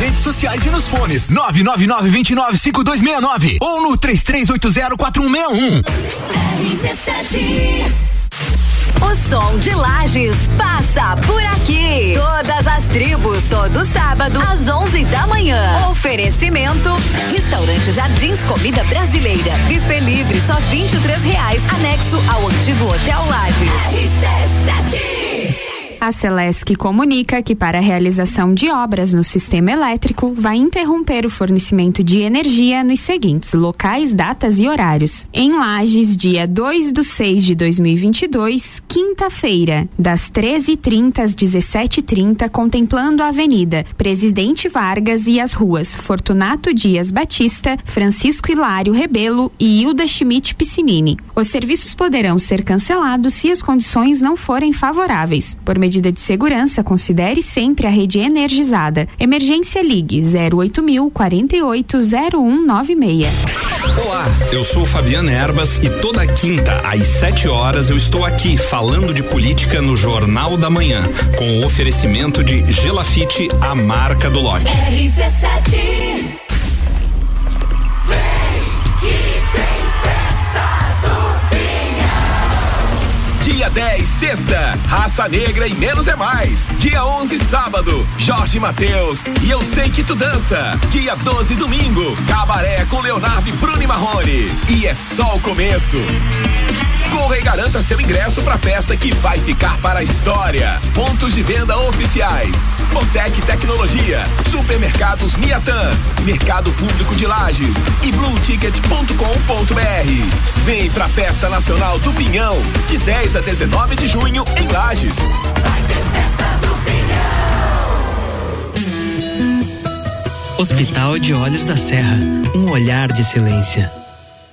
redes sociais e nos fones. 999-295269 ou no 33804161. O som de Lages passa por aqui. Todas as tribos, todo sábado, às 11 da manhã. Oferecimento: Restaurante Jardins Comida Brasileira. Buffet livre, só 23 reais. Anexo ao antigo Hotel Lages. A Celesc comunica que para a realização de obras no sistema elétrico vai interromper o fornecimento de energia nos seguintes locais, datas e horários. Em Lages, dia 2 do 6 de 2022, quinta-feira, das 13h30 às 17h30, contemplando a Avenida Presidente Vargas e as ruas Fortunato Dias Batista, Francisco Hilário Rebelo e Hilda Schmidt Piscinini. Os serviços poderão ser cancelados se as condições não forem favoráveis. Por medida de segurança, considere sempre a rede energizada. Emergência Ligue 08000 480196. Olá, eu sou Fabiana Erbas e toda quinta às 7 horas eu estou aqui falando de política no Jornal da Manhã, com o oferecimento de Gelafite, a marca do lote. Dia 10, sexta, Raça Negra e Menos é Mais. Dia 11, sábado, Jorge Mateus e Eu Sei Que Tu Dança. Dia 12, domingo, Cabaré com Leonardo e Bruno e Marrone. E é só o começo. Corra e garanta seu ingresso pra festa que vai ficar para a história. Pontos de venda oficiais. Botec Tecnologia, Supermercados Miatan, Mercado Público de Lages e blueticket.com.br. Vem pra Festa Nacional do Pinhão, de 10 a 19 de junho em Lages. Hospital de Olhos da Serra, um olhar de excelência.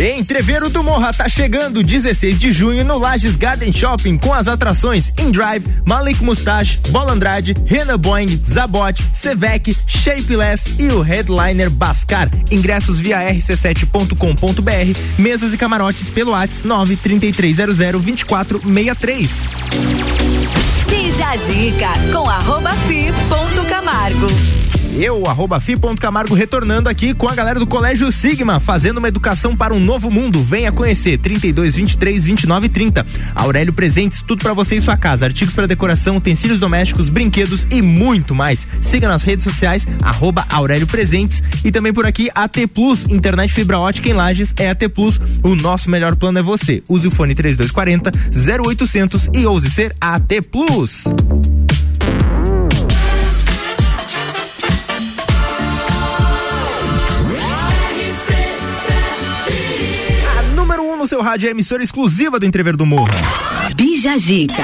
Entreveiro do Morra tá chegando 16 de junho no Lages Garden Shopping com as atrações In Drive, Malik Mustache, Bola Andrade, Renan Boeing, Zabot, Sevec, Shapeless e o headliner Bascar. Ingressos via rc7.com.br, mesas e camarotes pelo WhatsApp 93300 2463. Bija a dica com arroba. Eu, arroba fi.camargo, retornando aqui com a galera do Colégio Sigma, fazendo uma educação para um novo mundo. Venha conhecer 32 23 29 30. Aurélio Presentes, tudo para você em sua casa. Artigos para decoração, utensílios domésticos, brinquedos e muito mais. Siga nas redes sociais, arroba Aurélio Presentes. E também por aqui, AT Plus, internet fibra ótica em Lages é AT Plus. O nosso melhor plano é você. Use o fone 3240 0800 e ouse ser AT Plus. Seu rádio é a emissora exclusiva do Entrever do Morro. Bija Dica.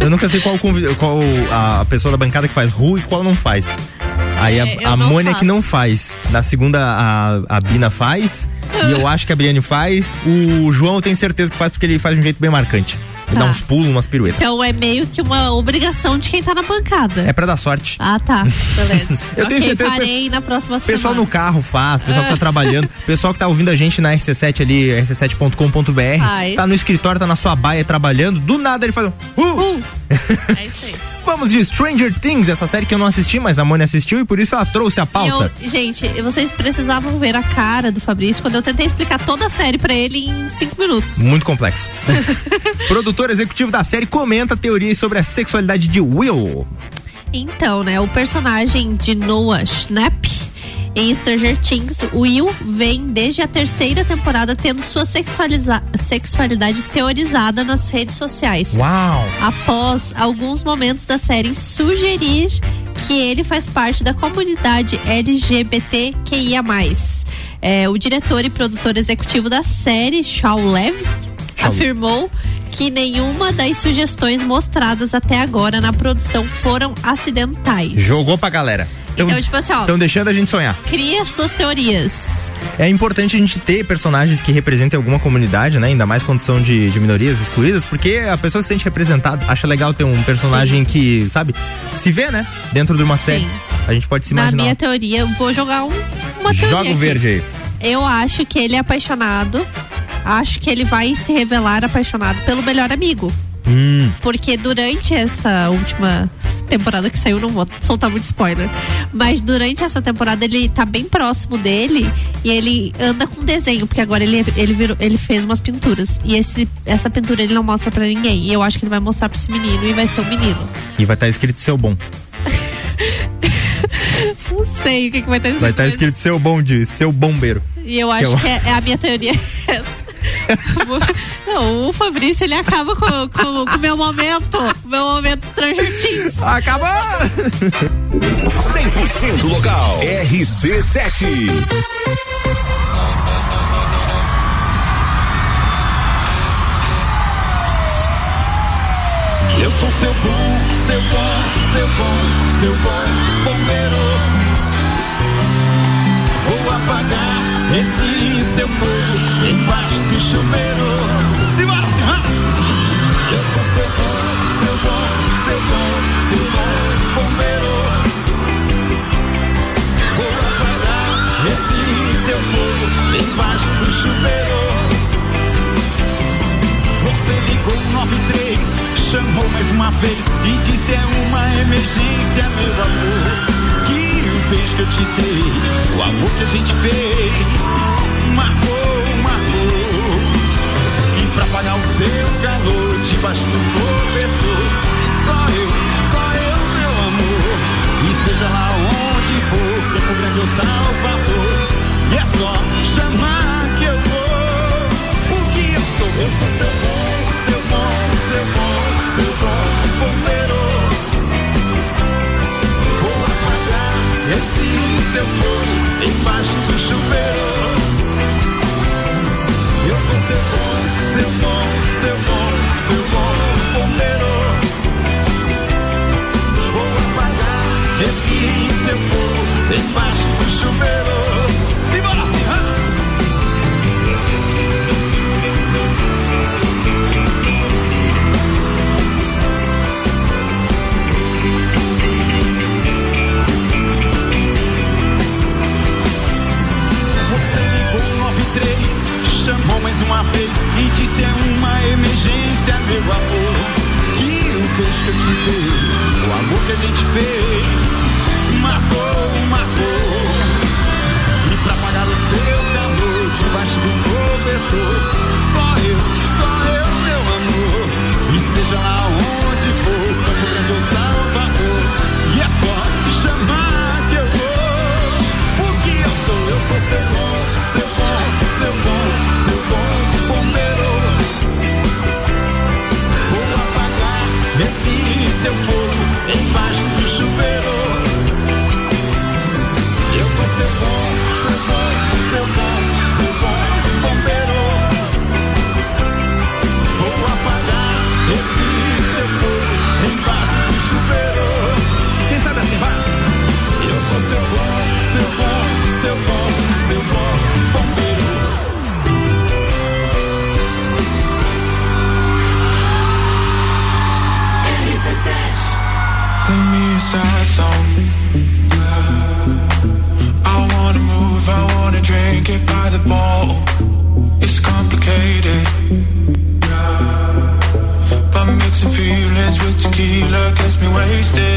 Eu nunca sei qual, qual a pessoa da bancada que faz ru e qual não faz. Aí É, a, eu a faço. que não faz. Na segunda, a, a Bina faz. e eu acho que a Briane faz. O João eu tenho certeza que faz porque ele faz de um jeito bem marcante. Dá Tá. uns pulos, umas piruetas. Então é meio que uma obrigação de quem tá na bancada. É pra dar sorte. Ah, tá. Beleza. Eu tenho ok, certeza farei na próxima O pessoal semana. no carro faz, pessoal que tá trabalhando, pessoal que tá ouvindo a gente na RC7 ali, rc7.com.br, Faz. tá no escritório, tá na sua baia trabalhando, do nada ele faz um. Uh! É isso aí. Vamos de Stranger Things, essa série que eu não assisti, mas a Mônia assistiu e por isso ela trouxe a pauta. eu, gente, vocês precisavam ver a cara do Fabrício quando eu tentei explicar toda a série pra ele em cinco minutos. Muito complexo. Produtor executivo da série comenta teorias sobre a sexualidade de Will. Então, né, o personagem de Noah Schnapp em Stranger Things, Will vem desde a terceira temporada tendo sua sexualidade teorizada nas redes sociais. Uau! Após alguns momentos da série sugerir que ele faz parte da comunidade LGBTQIA+. É, o diretor e produtor executivo da série, Shaw Leves, afirmou que nenhuma das sugestões mostradas até agora na produção foram acidentais. Jogou pra galera. Então, tipo assim, ó. Estão deixando a gente sonhar. Cria suas teorias. É importante a gente ter personagens que representem alguma comunidade, né? Ainda mais quando são de, de minorias excluídas, porque a pessoa se sente representada. Acha legal ter um personagem que, sabe, se vê, né? Dentro de uma série. A gente pode se Na imaginar. minha teoria, eu vou jogar um, uma teoria. Joga o verde aí. Eu acho que ele é apaixonado. Acho que ele vai se revelar apaixonado pelo melhor amigo. Hum. Porque durante essa última temporada que saiu, não vou soltar muito spoiler. Mas durante essa temporada ele tá bem próximo dele e ele anda com desenho, porque agora ele, ele, virou, ele fez umas pinturas. E esse, essa pintura ele não mostra pra ninguém. E eu acho que ele vai mostrar pra esse menino e vai ser o menino. E vai estar escrito seu bom. Não sei o que, que vai estar escrito. Vai estar mas- escrito seu bom de seu bombeiro. E eu Que acho eu- que é, é a minha teoria é essa. Não, o Fabrício ele acaba com com- com o meu momento, o meu momento Stranger Things. Acabou! 100% local. RC7. Eu sou seu bom, seu bom, seu bom, seu bom bombeiro. Vou apagar esse seu fogo embaixo do chuveiro. Simbora, simbora! Eu sou seu bom, seu bom, seu bom, seu bom bombeiro. Vou apagar esse seu fogo embaixo do chuveiro. Você ligou 93, chamou mais uma vez e disse é uma emergência, meu amor. Que o que eu te dei, o amor que a gente fez, marcou, marcou. E pra pagar o seu calor debaixo do cobertor, só eu, só eu, meu amor. E seja lá onde for, Campo Grande ou Salvador, e é só chamar que eu vou. Porque eu sou, eu sou seu bom, seu bom, seu bom, seu fogo embaixo do chuveiro. Eu sou seu bom, seu bom, emergência, meu amor. Que o beijo que eu te dei, o amor que a gente fez, marcou, marcou. E pra pagar o seu calor debaixo do cobertor, só eu, só eu, meu amor. E seja lá onde for, Campo Grande ou Salvador, e é só chamar que eu vou. Porque eu sou, eu sou seu bom, seu fogo embaixo do chuveiro. Eu sou seu bom, seu bom, seu bom, seu bom bombeiro. Vou apagar esse seu fogo embaixo do chuveiro. Quem sabe assim vai? Eu sou seu bom, seu bom, seu bom, seu bom tequila gets me wasted.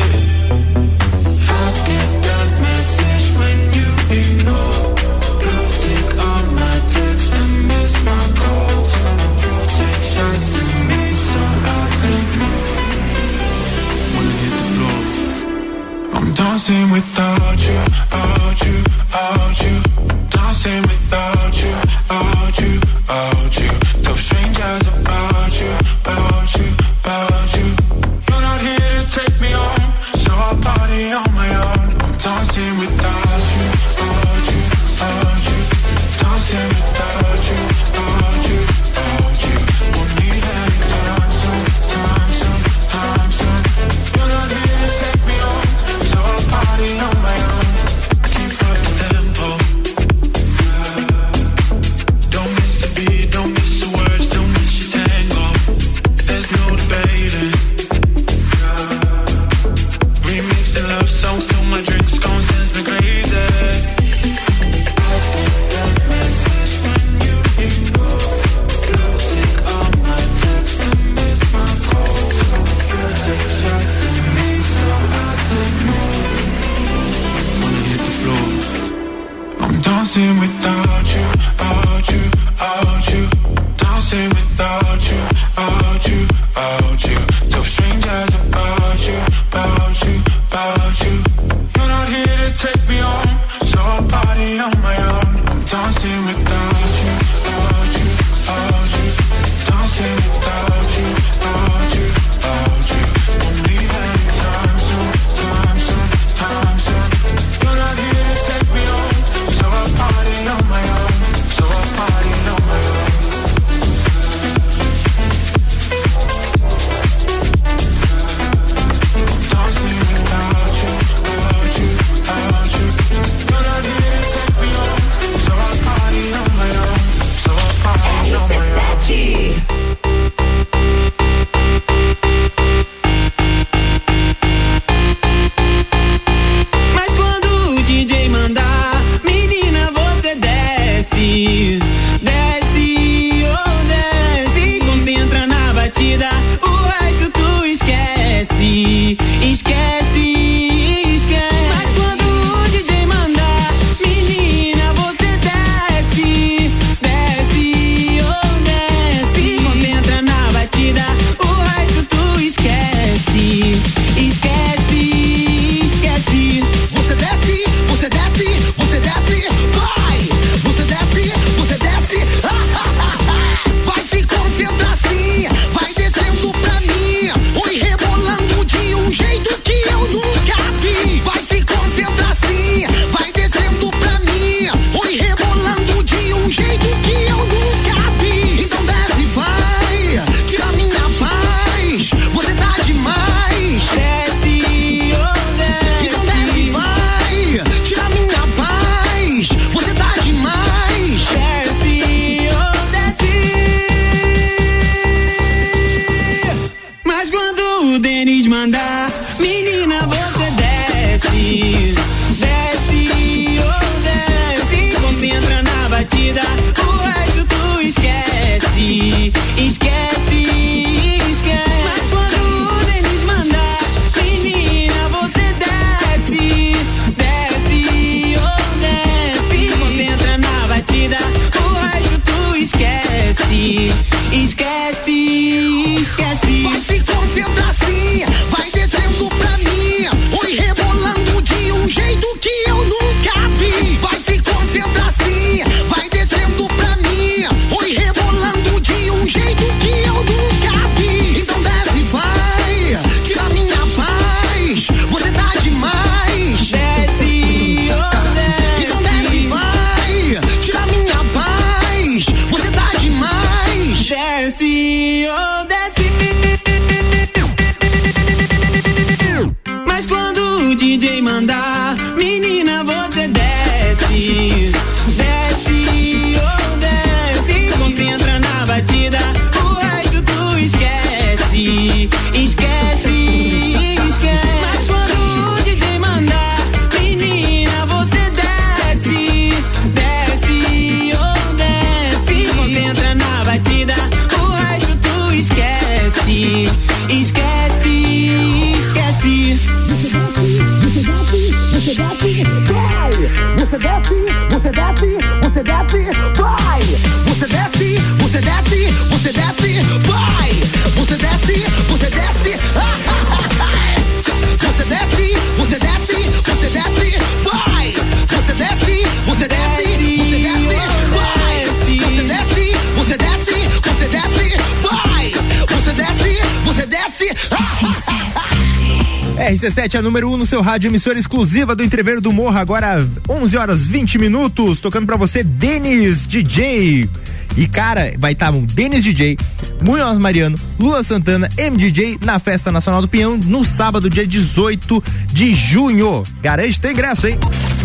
RC7 é a número 1 um no seu rádio, emissora exclusiva do Entreveiro do Morro, agora 11 horas 20 minutos, tocando pra você Denis DJ. E cara, vai estar um Denis DJ, Munhoz Mariano, Lua Santana, MDJ na Festa Nacional do Pinhão no sábado, dia 18 de junho. Garante teu ingresso, hein?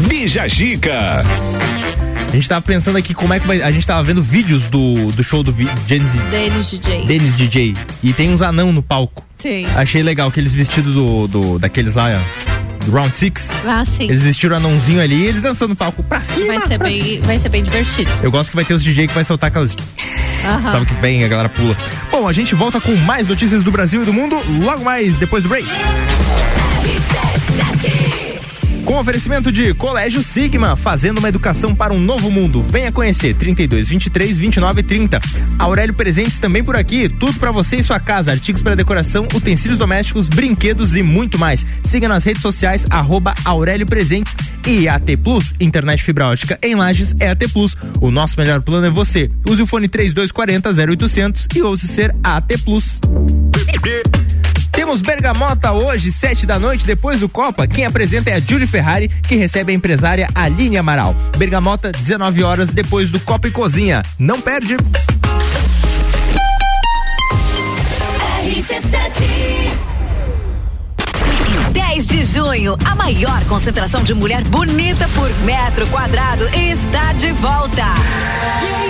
Bija Gica. A gente tava pensando aqui como é que vai. A gente tava vendo vídeos do, do show do Denis DJ. Denis DJ. E tem uns anão no palco. Sim. Achei legal aqueles vestidos do, do daqueles lá, ó, do Round Six. Ah, sim. Eles vestiram anãozinho ali e eles dançando no palco pra cima. Vai ser bem, vai ser bem divertido. Eu gosto que vai ter os DJ que vai soltar aquelas. Aham. Sabe que vem, a galera pula. Bom, a gente volta com mais notícias do Brasil e do mundo logo mais depois do break. Com oferecimento de Colégio Sigma, fazendo uma educação para um novo mundo. Venha conhecer 32 23 29 30. Aurélio Presentes também por aqui, tudo para você e sua casa, artigos para decoração, utensílios domésticos, brinquedos e muito mais. Siga nas redes sociais arroba Aurélio Presentes e AT Plus, internet fibra ótica em Lages é AT Plus. O nosso melhor plano é você. Use o fone 3240 0800 e ouse ser AT Plus. Temos Bergamota hoje, sete da noite, depois do Copa. Quem apresenta é a Julie Ferrari, que recebe a empresária Aline Amaral. Bergamota, 19 horas, depois do Copa e Cozinha. Não perde. RC7. 10 de junho, a maior concentração de mulher bonita por metro quadrado está de volta. Da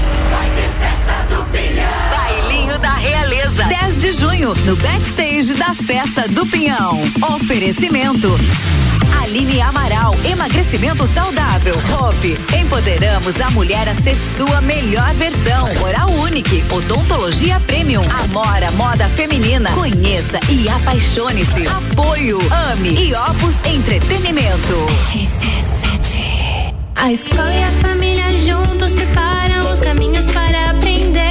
Da Realeza. 10 de junho, no backstage da Festa do Pinhão. Oferecimento. Aline Amaral, emagrecimento saudável. Hope, empoderamos a mulher a ser sua melhor versão. Oral Unique, odontologia premium. Amora, moda feminina. Conheça e apaixone-se. Apoio, ame e Opus Entretenimento. A escola e a família juntos preparam os caminhos para aprender.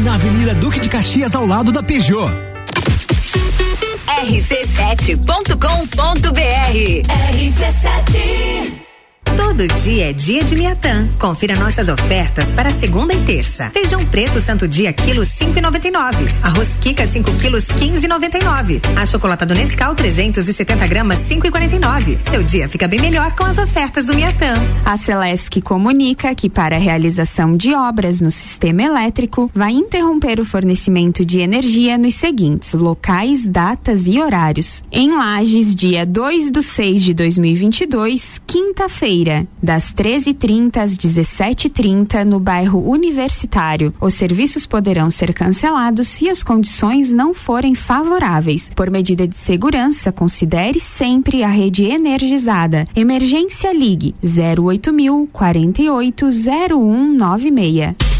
Rua Duque de Caxias, ao lado da Peugeot. rc7.com.br RC7 Todo dia é dia de Miatã. Confira nossas ofertas para segunda e terça. Feijão preto Santo Dia quilo cinco e noventa e nove. Arroz Kika 5 quilos quinze e noventa e nove. A chocolata Nescau 370 gramas cinco e quarenta e nove. Seu dia fica bem melhor com as ofertas do Miatã. A Celesc comunica que para a realização de obras no sistema elétrico vai interromper o fornecimento de energia nos seguintes locais, datas e horários. Em Lages, dia 2 do 6 de 2022, quinta-feira, das 13h30 às 17h30 no bairro Universitário. Os serviços poderão ser cancelados se as condições não forem favoráveis. Por medida de segurança, considere sempre a rede energizada. Emergência Ligue 08000 48 0196.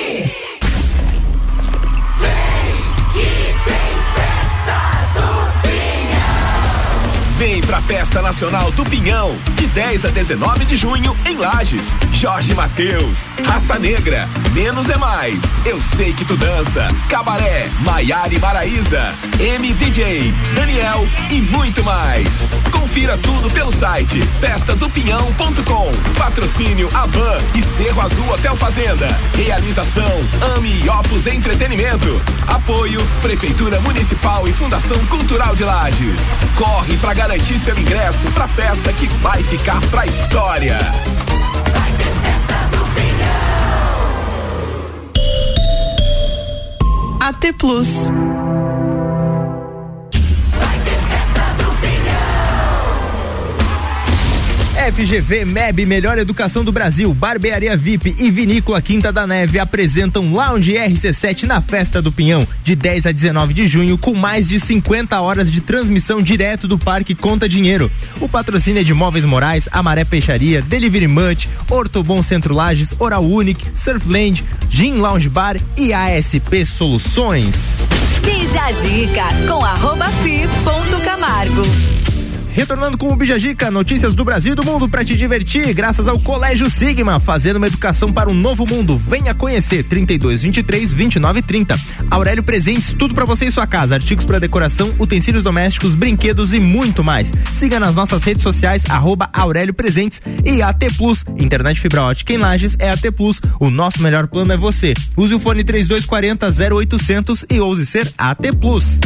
Vem pra Festa Nacional do Pinhão, de 10 a 19 de junho, em Lages. Jorge Mateus, Raça Negra, Menos é Mais, Eu Sei Que Tu Dança, Cabaré, Maiara e Maraíza, MDJ, Daniel e muito mais. Confira tudo pelo site festadopinhão.com. Patrocínio Avan e Cerro Azul Hotel Fazenda. Realização Ame e Opus Entretenimento. Apoio Prefeitura Municipal e Fundação Cultural de Lages. Corre pra garantir seu ingresso pra festa que vai ficar pra história. AT Plus. FGV MEB Melhor Educação do Brasil, Barbearia VIP e Vinícola Quinta da Neve apresentam Lounge RC7 na Festa do Pinhão, de 10 a 19 de junho, com mais de 50 horas de transmissão direto do Parque Conta Dinheiro. O patrocínio é de Móveis Morais, Amaré Peixaria, Delivery Munch, Ortobon Centro Lages, Oral Unique, Surfland, Gin Lounge Bar e ASP Soluções. Bija a dica com arroba fi ponto Camargo. Retornando com o Bijagica, notícias do Brasil e do mundo para te divertir, graças ao Colégio Sigma, fazendo uma educação para um novo mundo. Venha conhecer 32 23 29 30. Aurélio Presentes, tudo para você e sua casa, artigos para decoração, utensílios domésticos, brinquedos e muito mais. Siga nas nossas redes sociais arroba Aurélio Presentes e AT Plus, internet fibra ótica em Lages é AT Plus. O nosso melhor plano é você. Use o fone 3240 0800 e ouse ser AT Plus.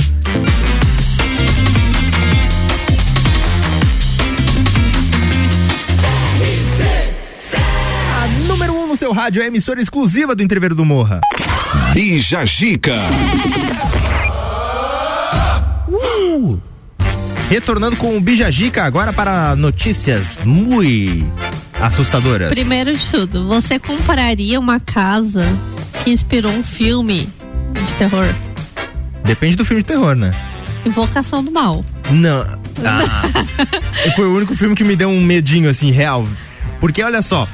No seu rádio é a emissora exclusiva do Entreveiro do Morra. Bija Gica. Uh! Retornando com o Bijagica agora para notícias muito assustadoras. Primeiro de tudo, você compraria uma casa que inspirou um filme de terror? Depende do filme de terror, né? Invocação do Mal. Não. Ah, foi o único filme que me deu um medinho assim, real. Porque olha só.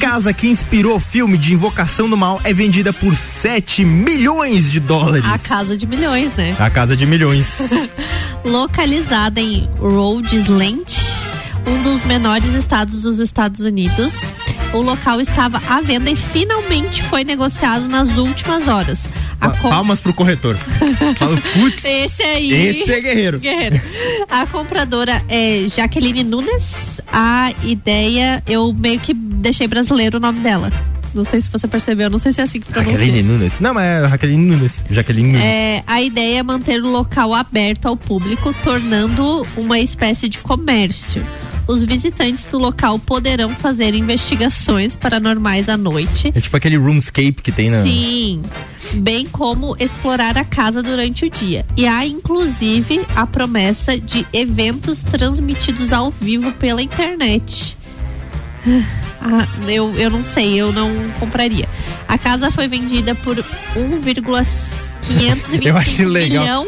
Casa que inspirou o filme de Invocação do Mal é vendida por 7 milhões de dólares. A casa de milhões, né? A casa de milhões. Localizada em Rhode Island, um dos menores estados dos Estados Unidos. O local estava à venda e finalmente foi negociado nas últimas horas. A Palmas pro corretor. Fala, Putz, Esse aí. Esse é guerreiro. Guerreiro. A compradora é Jaqueline Nunes. A ideia, eu meio que deixei brasileiro o nome dela. Não sei se você percebeu, não sei se é assim que pronuncia. Jaqueline Nunes. Não, mas é Jaqueline Nunes. Jaqueline Nunes. É, a ideia é manter o local aberto ao público, tornando uma espécie de comércio. Os visitantes do local poderão fazer investigações paranormais à noite. É tipo aquele roomscape que tem na. Sim, bem como explorar a casa durante o dia. E há inclusive a promessa de eventos transmitidos ao vivo pela internet. Ah, eu, eu não sei, eu não compraria. A casa foi vendida por 1,525 Eu achei legal. milhão.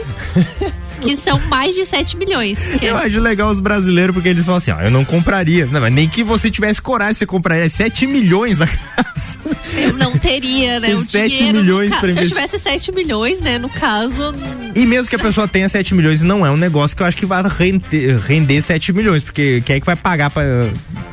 que são mais de 7 milhões. Que Eu acho legal os brasileiros porque eles falam assim, ó, eu não compraria. Não, mas nem que você tivesse coragem, você compraria 7 milhões na casa. eu não teria, né? Tem o 7 dinheiro, milhões ca- pra Se eu tivesse 7 milhões, né, no caso, E mesmo que a pessoa tenha 7 milhões, não é um negócio que eu acho que vai render, render 7 milhões, porque quem é que vai pagar pra.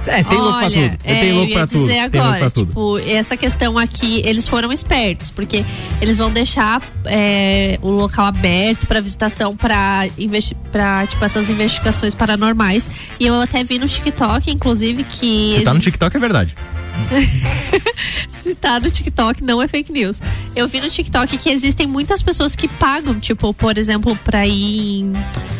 É, tem louco pra Olha, tudo. é, tem eu louco pra tudo. dizer Tem louco agora, pra tudo. tipo, essa questão aqui, eles foram espertos, porque eles vão deixar é, o local aberto para visitação para para tipo essas investigações paranormais. E eu até vi no TikTok, inclusive, que Se tá no TikTok é verdade. tá no TikTok, não é fake news. Eu vi no TikTok que existem muitas pessoas que pagam, tipo, por exemplo, pra ir em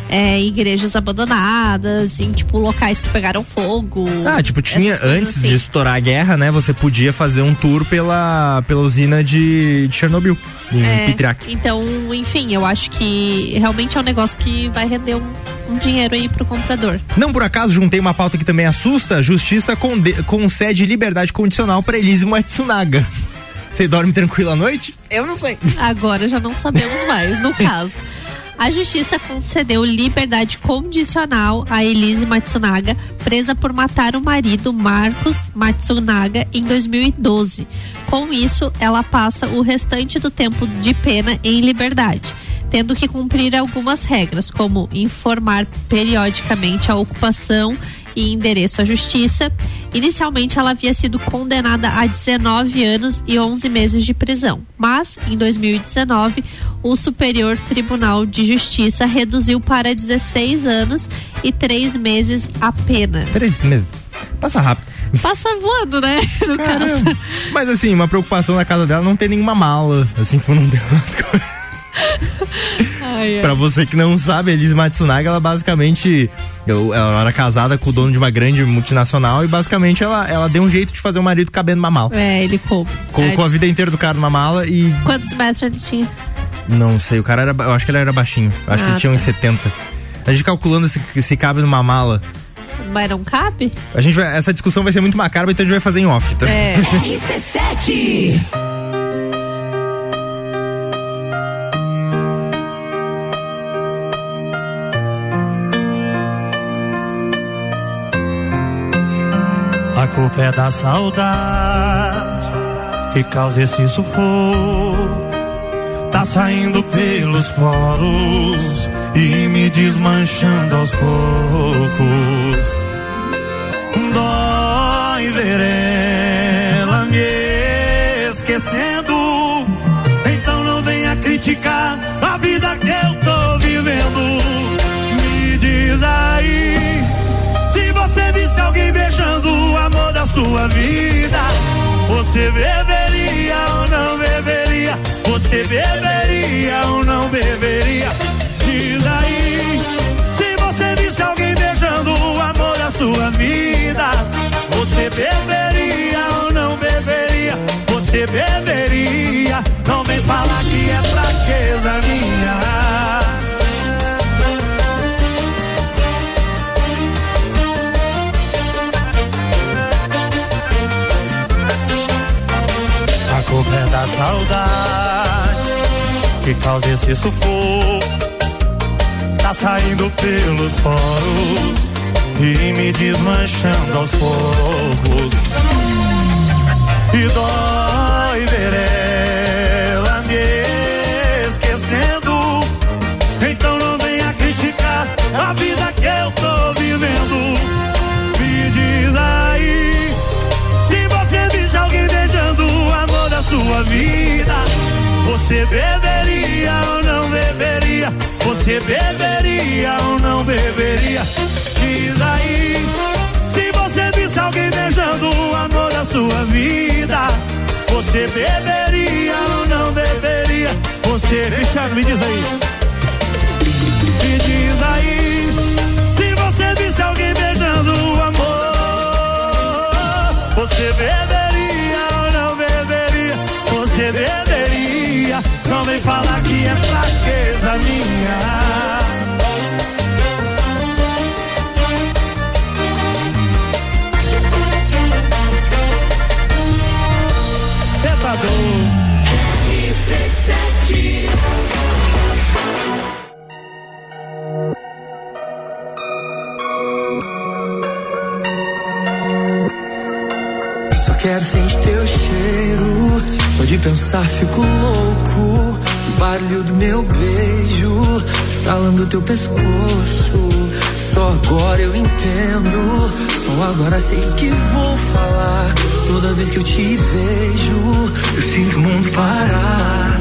é, igrejas abandonadas, em, tipo, locais que pegaram fogo. Ah, tipo, tinha antes assim. de estourar a guerra, né? Você podia fazer um tour pela, pela usina de, de Chernobyl, em É, Pitriac. Então, enfim, eu acho que realmente é um negócio que vai render um, um dinheiro aí pro comprador. Não por acaso, juntei uma pauta que também assusta: Justiça concede liberdade condicional pra Elise Matsunaga. Você dorme tranquilo à noite? Eu não sei. Agora já não sabemos mais, no caso. A justiça concedeu liberdade condicional a Elise Matsunaga, presa por matar o marido Marcos Matsunaga em 2012. Com isso, ela passa o restante do tempo de pena em liberdade, tendo que cumprir algumas regras, como informar periodicamente a ocupação e endereço à justiça. Inicialmente, ela havia sido condenada a 19 anos e 11 meses de prisão, mas em 2019, o Superior Tribunal de Justiça reduziu para 16 anos e 3 meses a pena. Peraí, mesmo. Passa rápido. Passa voando, né? Mas assim, uma preocupação na casa dela não tem nenhuma mala. Assim, tipo, não umas coisas. Ai, ai. Pra você que não sabe, a Elise Matsunaga, ela basicamente. eu- ela era casada com o dono de uma grande multinacional e basicamente ela, ela deu um jeito de fazer o marido caber numa mala. É, ele coube. Colocou É, a vida inteira do cara numa mala e. Quantos metros ele tinha? Não sei, o cara era. Eu acho que ele era baixinho. Eu acho que Ah, ele tinha uns 70. A gente calculando se, se cabe numa mala. Mas não cabe? A gente vai, essa discussão vai ser muito macabra, então a gente vai fazer em off, tá? É. RC7 é da saudade que causa esse sufoco. Tá saindo pelos poros e me desmanchando aos poucos. Dói ver ela me esquecendo. Então não venha criticar a vida que sua vida, você beberia ou não beberia? Você beberia ou não beberia? Diz aí. Se você visse alguém beijando o amor da sua vida, você beberia ou não beberia? Você beberia? Não vem falar que é fraqueza minha. É da saudade que causa esse sufoco. Tá saindo pelos poros e me desmanchando aos poucos. E dói ver ela me esquecendo. Então não venha criticar a vida que eu tô vivendo. Me diz aí. Sua vida, você beberia ou não beberia? Você beberia ou não beberia? Diz aí. Se você visse alguém beijando o amor da sua vida, você beberia ou não beberia? Você, Cristiano, me diz aí. Me diz aí. Se você visse alguém beijando o amor, você beberia? Não vem falar que é fraqueza minha. Pensar fico louco. O barulho do meu beijo, estalando teu pescoço. Só agora eu entendo, só agora sei que vou falar. Toda vez que eu te vejo, eu sinto o mundo parar.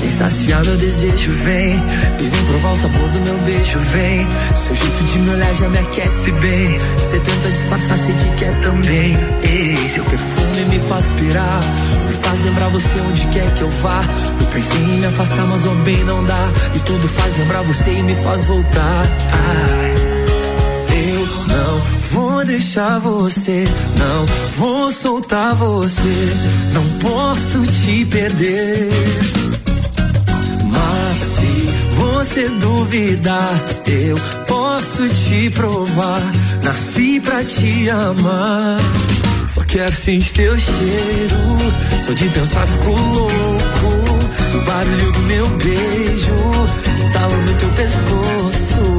Vem saciar meu desejo, vem. E vem provar o sabor do meu beijo, vem. Seu jeito de me olhar já me aquece bem. Cê tenta disfarçar, sei que quer também. Ei, seu perfume me faz pirar. Faz lembrar você onde quer que eu vá. Eu pensei em me afastar, mas ao bem não dá. E tudo faz lembrar você e me faz voltar. Ai, eu não vou deixar você, não vou soltar você. Não posso te perder. Mas se você duvidar, eu posso te provar. Nasci pra te amar. Quero sentir teu cheiro. Só de pensar fico louco. O barulho do meu beijo. Estalando teu pescoço.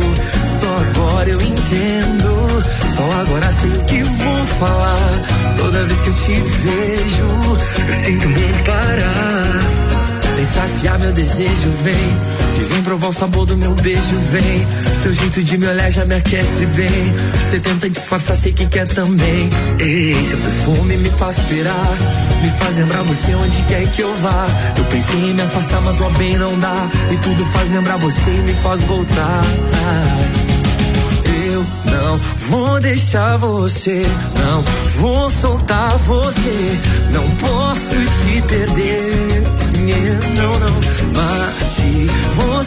Só agora eu entendo. Só agora sei o que vou falar. Toda vez que eu te vejo, eu sinto o mundo parar. Vem saciar meu desejo, vem. E vem provar o sabor do meu beijo, vem. Seu jeito de me olhar já me aquece bem. Você tenta disfarçar, sei que quer também. Ei, seu perfume me faz pirar. Me faz lembrar você onde quer que eu vá. Eu pensei em me afastar, mas ó bem não dá. E tudo faz lembrar você e me faz voltar. Eu não vou deixar você, não vou soltar você, não posso te perder. Não, não, mas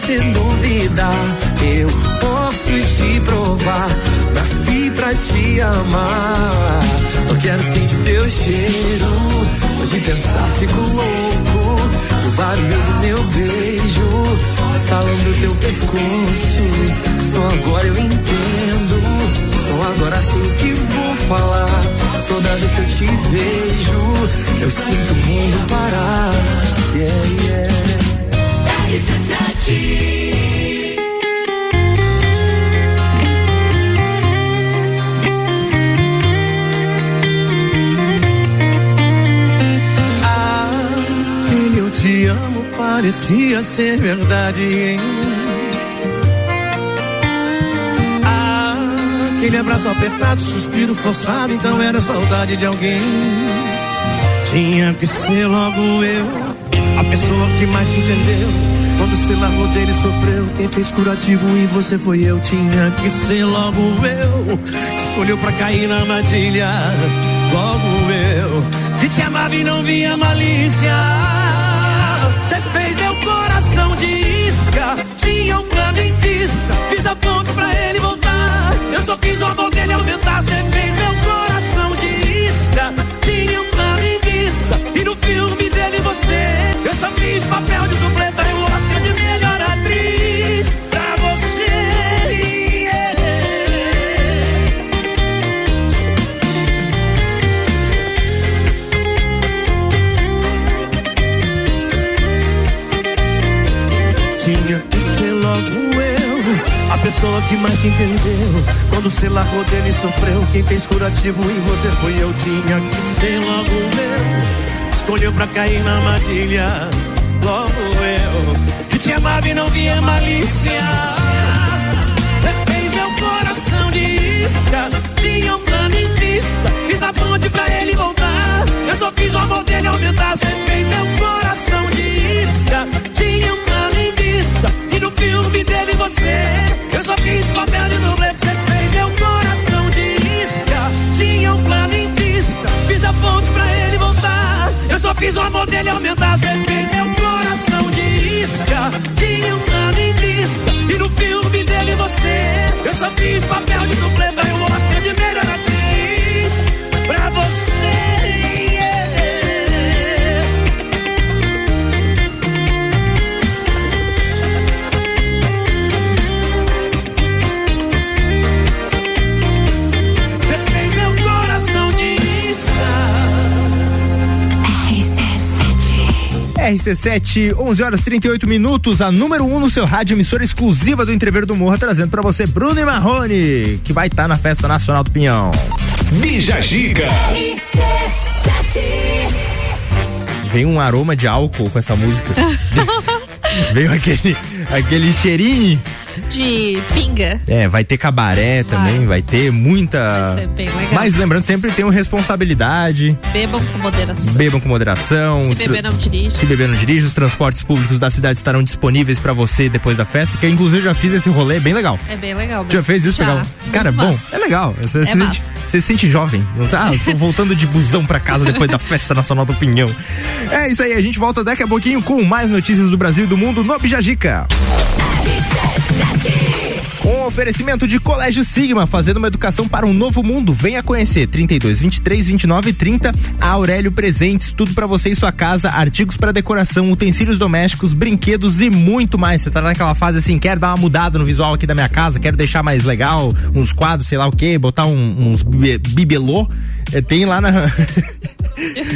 se você duvidar, eu posso te provar. Nasci pra te amar, só quero sentir teu cheiro. Só de pensar fico louco. O barulho do meu beijo, estalando teu pescoço. Só agora eu entendo. Só agora sei o que vou falar. Toda vez que eu te vejo, eu sinto o mundo parar. Yeah, yeah. Aquele eu te amo parecia ser verdade, hein? Aquele abraço apertado, suspiro forçado, então era saudade de alguém. Tinha que ser logo eu, a pessoa que mais te entendeu. Quando se largou dele, sofreu. Quem fez curativo em você foi eu. Tinha que ser logo eu, escolheu pra cair na armadilha. Logo eu, que te amava e não via malícia. Você fez meu coração de isca. Tinha um plano em vista. Fiz a largou dele sofreu, quem fez curativo em você foi eu. Tinha que ser logo eu, escolheu pra cair na armadilha. Logo eu, que te amava e não via malícia. Você fez meu coração de isca, tinha um plano em vista. Fiz a ponte pra ele voltar. Eu só fiz o amor dele aumentar. Você fez meu coração de isca, tinha um plano em vista. E no filme dele você, eu só fiz papel de dublê. Você fiz o amor dele aumentar. Você fez meu coração de isca, tinha um plano em vista. E no filme dele você, eu só fiz papel de dublê. RC7, 11 horas 38 minutos, a número 1 um no seu rádio, emissora exclusiva do Entrever do Morra, trazendo pra você Bruno e Marrone, que vai estar na Festa Nacional do Pinhão. Bija Giga. veio um aroma de álcool com essa música. veio aquele, aquele cheirinho. De pinga. É, vai ter cabaré também, vai ter muita. Vai ser bem legal. Mas lembrando, sempre tem uma responsabilidade. Bebam com moderação. Bebam com moderação. Se beber, não dirige. Se beber não dirige, os transportes públicos da cidade estarão disponíveis pra você depois da festa, que eu inclusive já fiz esse rolê bem legal. É bem legal. Já fez isso, Já. um- Cara, Muito bom, massa. é legal. Você, É se, sente, você se sente jovem. Sei, Ah, tô voltando de busão pra casa depois da Festa Nacional do Pinhão. É isso aí, a gente volta daqui a pouquinho com mais notícias do Brasil e do mundo no Bijagica. Zaci! Um oferecimento de Colégio Sigma, fazendo uma educação para um novo mundo. Venha conhecer 32 23 29 30. A Aurélio Presentes, tudo para você e sua casa, artigos para decoração, utensílios domésticos, brinquedos e muito mais. Você tá naquela fase assim, quer dar uma mudada no visual aqui da minha casa, quero deixar mais legal, uns quadros, sei lá o que, botar um- uns bi- bibelô. É, tem lá na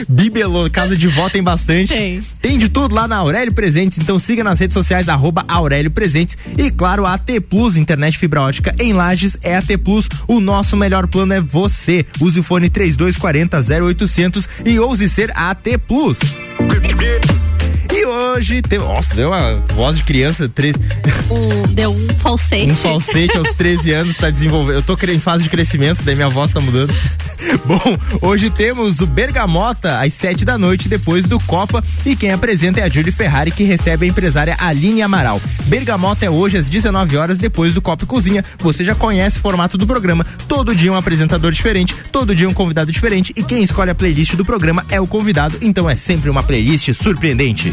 Bibelô, casa de vó tem bastante. Tem. Tem de tudo lá na Aurélio Presentes, então siga nas redes sociais arroba Aurélio Presentes e claro a AT Plus, internet fibra ótica em Lages é AT Plus, o nosso melhor plano é você. Use o fone 3240 0800 e ouse ser AT Plus. Hoje tem, nossa, deu uma voz de criança, Um- deu um falsete. um falsete aos 13 anos, tá desenvolvendo. Eu tô em fase de crescimento, daí minha voz tá mudando. Bom, hoje temos o Bergamota às 7 da noite, depois do Copa. E quem apresenta é a Julie Ferrari, que recebe a empresária Aline Amaral. Bergamota é hoje às 19 horas, depois do Copa e Cozinha. Você já conhece o formato do programa. Todo dia um apresentador diferente, todo dia um convidado diferente. E quem escolhe a playlist do programa é o convidado. Então é sempre uma playlist surpreendente.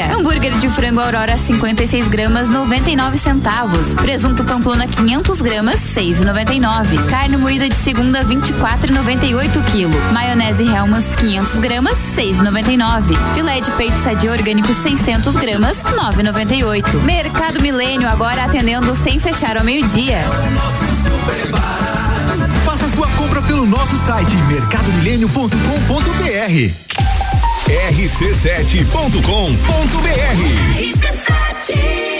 dia. Hambúrguer de frango Aurora 56 gramas 99 centavos. Presunto Pamplona 500 gramas 6,99. Carne moída de segunda 24,98 quilo. Maionese Hellmann's 500 gramas 6,99. Filé de peito sadia orgânico 600 gramas 9,98. Mercado Milênio agora atendendo sem fechar ao meio-dia. Faça sua compra pelo nosso site mercadomilênio.com.br. rc7.com.br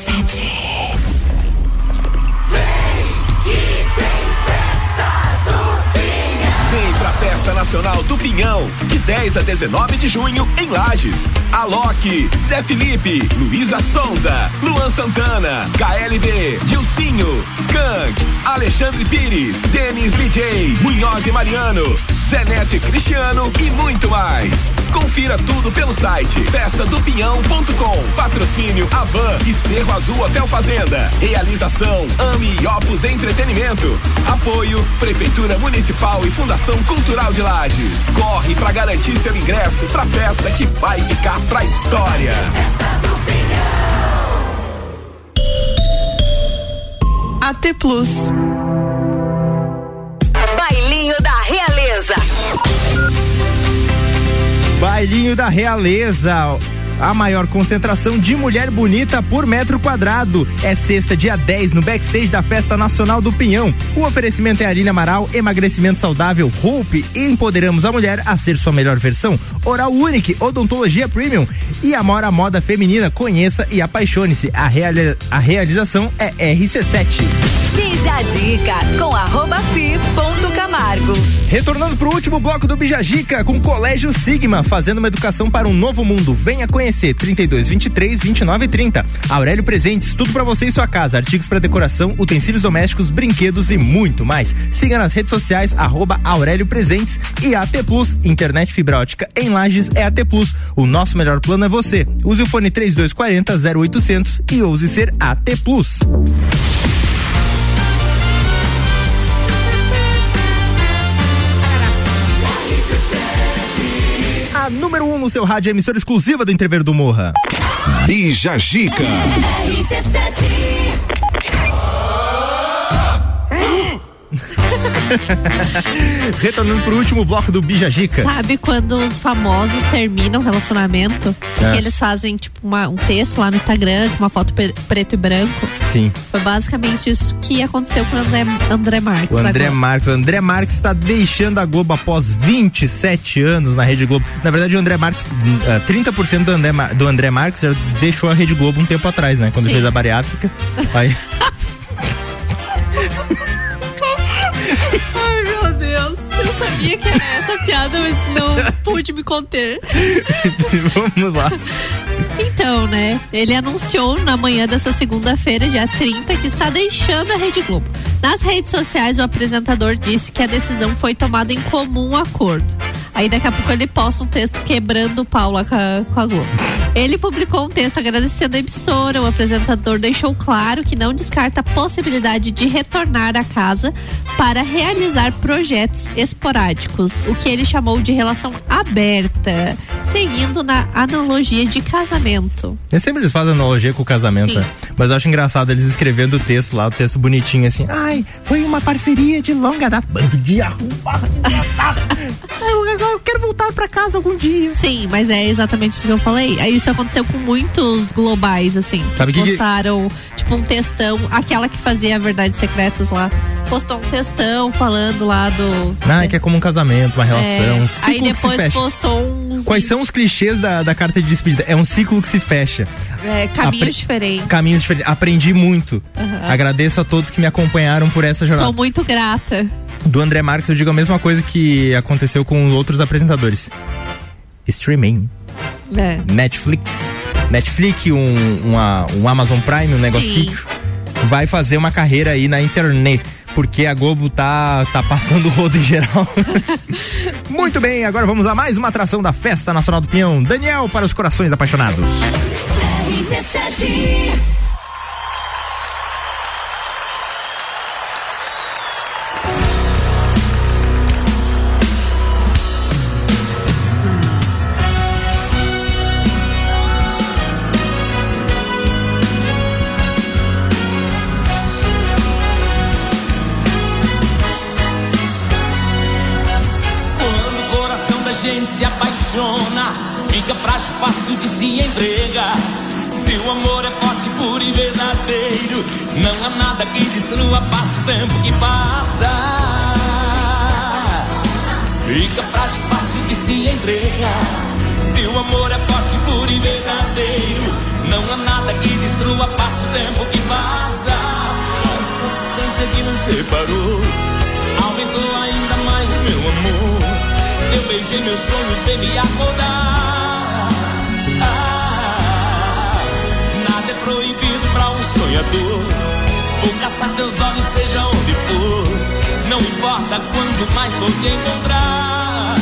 Festa Nacional do Pinhão, de 10 a 19 de junho em Lages. Alok, Zé Felipe, Luísa Sonza, Luan Santana, KLB, Dilcinho, Skank, Alexandre Pires, Denis DJ, Munhoz e Mariano, Zé Neto e Cristiano e muito mais. Confira tudo pelo site festadopinhão.com. Patrocínio Avan e Cerro Azul Hotel Fazenda. Realização Ami e Opus Entretenimento. Apoio Prefeitura Municipal e Fundação Cultural de Lages. Corre para garantir seu ingresso pra festa que vai ficar pra história. AT Plus. Bailinho da Realeza. Bailinho da Realeza. A maior concentração de mulher bonita por metro quadrado. É sexta, dia 10, no backstage da Festa Nacional do Pinhão. O oferecimento é Aline Amaral, emagrecimento saudável, Hope e empoderamos a mulher a ser sua melhor versão. Oral Unique, odontologia premium e Amora Moda Feminina. Conheça e apaixone-se. A, reali- a realização é RC7. Bija a dica com arroba fi ponto Camargo. Retornando pro último bloco do Bijagica com Colégio Sigma, fazendo uma educação para um novo mundo. Venha conhecer 32 23 29 30. Aurélio Presentes, tudo para você e sua casa, artigos para decoração, utensílios domésticos, brinquedos e muito mais. Siga nas redes sociais arroba Aurélio Presentes e AT Plus, internet fibra ótica em Lages é AT Plus. O nosso melhor plano é você. Use o fone 3240 0800 e ouse ser AT Plus. A número 1 um no seu rádio é emissora exclusiva do Entrever do Morra. Bija Gica. Retornando pro último bloco do Bijagica. Sabe quando os famosos terminam o relacionamento? É. Que eles fazem, tipo, uma- um texto lá no Instagram com uma foto pre- preto e branco? Sim. Foi basicamente isso que aconteceu com o André, André Marques. O André agora. Marques, o André Marques está deixando a Globo após 27 anos na Rede Globo. Na verdade, o André Marques, hum, ah, 30% do André, do André Marques já deixou a Rede Globo um tempo atrás, né? Quando Sim. fez a bariátrica. Aí, sabia que era essa piada, mas não pude me conter. vamos lá. Então, né? Ele anunciou na manhã dessa segunda-feira, dia 30, que está deixando a Rede Globo. Nas redes sociais, o apresentador disse que a decisão foi tomada em comum acordo. Aí daqui a pouco ele posta um texto quebrando o pau lá com a, com a Globo. Ele publicou um texto agradecendo a emissora. O apresentador deixou claro que não descarta a possibilidade de retornar à casa para realizar projetos esporádicos, o que ele chamou de relação aberta, seguindo na analogia de casamento. É sempre eles fazem analogia com o casamento, né? Mas eu acho engraçado eles escrevendo o texto lá, o texto bonitinho assim. Ai, foi uma parceria de longa data. Bando de arrombado, desgraçado. eu, eu- quero voltar pra casa algum dia. Sim, mas é exatamente isso que eu falei. Aí Isso aconteceu com muitos globais, assim. Sabe que que- Postaram, tipo, um textão. Aquela que fazia Verdades Secretas lá. Postou um textão falando lá do. Ah, que é como um casamento, uma relação. um É, ciclo aí que se depois fecha. postou um. Quais são os clichês da, da carta de despedida? É um ciclo que se fecha. é, caminhos Apre- diferentes. Caminhos diferentes. Aprendi muito. Aham. Agradeço a todos que me acompanharam por essa jornada. Sou muito grata. Do André Marques, eu digo a mesma coisa que aconteceu com outros apresentadores. Streaming. É. Netflix. Netflix, um, uma- um Amazon Prime, um negócio vai fazer uma carreira aí na internet. Porque a Globo tá, tá passando o rodo em geral. Muito bem, agora vamos a mais uma atração da Festa Nacional do Pinhão. Daniel para os corações apaixonados. Não há nada que destrua, passa o tempo que passa. Fica frágil, fácil de se entregar. Se o amor é forte, puro e verdadeiro, não há nada que destrua, passa o tempo que passa. Essa distância que nos separou aumentou ainda mais o meu amor. Eu beijei meus sonhos, vem me acordar. Pra um sonhador. Vou caçar teus olhos, seja onde for. Não importa quando mais vou te encontrar.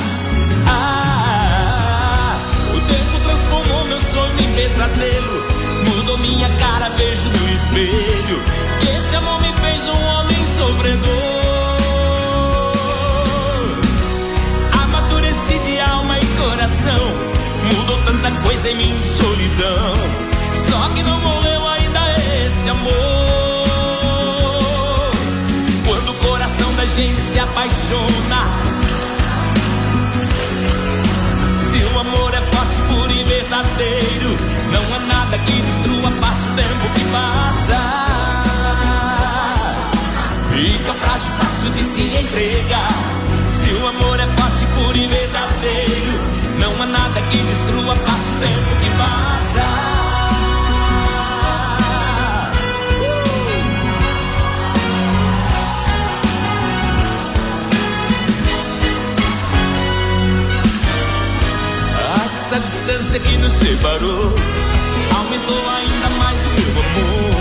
Ah, o tempo transformou meu sonho em pesadelo. Mudou minha cara, beijo no espelho. Esse amor me fez um homem sofredor. Amadureci de alma e coração. Mudou tanta coisa em mim, solidão. Só que não ainda amor. Quando o coração da gente se apaixona. Se o amor é forte, puro e verdadeiro, não há nada que destrua, passa o tempo que passa. Fica frágil, fácil de se entregar. Se o amor é forte, puro e verdadeiro, não há nada que destrua, passa o tempo que passa. Essa distância que nos separou aumentou ainda mais o meu amor.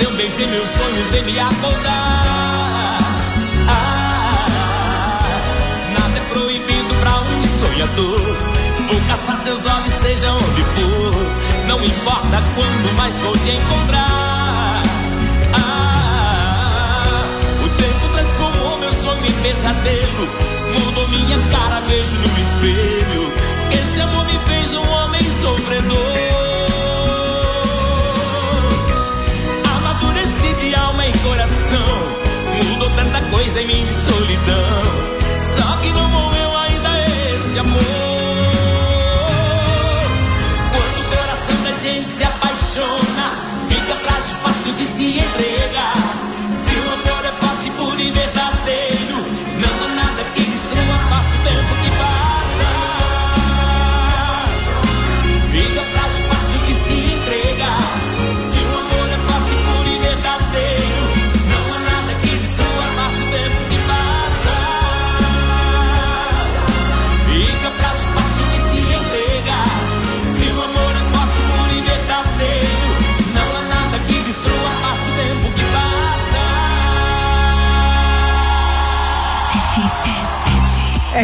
Eu beijei meus sonhos, vem me acordar. Ah, nada é proibido pra um sonhador. Vou caçar teus olhos, seja onde for. Não importa quando, mais vou te encontrar. Ah, o tempo transformou meu sonho em pesadelo. Mudou minha cara, beijo no espelho. Esse amor me fez um homem sofredor. Amadureci de alma e coração. Mudou tanta coisa em mim solidão. Só que não morreu ainda esse amor. Quando o coração da gente se apaixona, fica frágil, fácil de se entregar.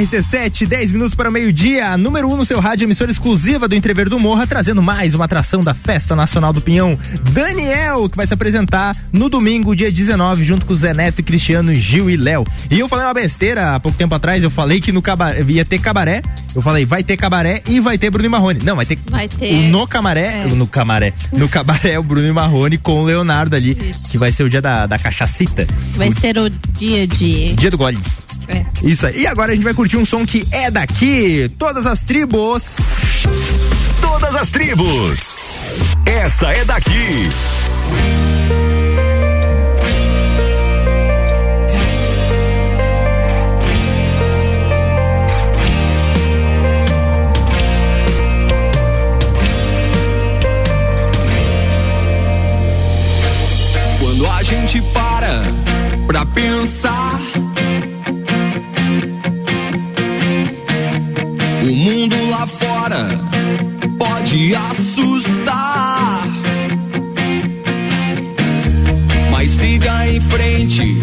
RC7, 10 minutos para o meio-dia, número 1 um no seu rádio, emissora exclusiva do Entrever do Morra, trazendo mais uma atração da Festa Nacional do Pinhão. Daniel, que vai se apresentar no domingo, dia 19, junto com o Zé Neto, Cristiano, Gil e Léo. E eu falei uma besteira há pouco tempo atrás, eu falei que no cabaré, ia ter cabaré, eu falei, vai ter cabaré e vai ter Bruno e Marrone. Não, vai ter, Vai ter. o no camaré, no camaré, no cabaré o Bruno e Marrone com o Leonardo ali, que vai ser o dia da, da cachacita, Vai ser o dia de. dia do gole. É. Isso aí. E agora a gente vai curtir um som que é daqui. Todas as tribos. Todas as tribos. Essa é daqui. Quando a gente para pra pensar, lá fora pode assustar. Mas siga em frente,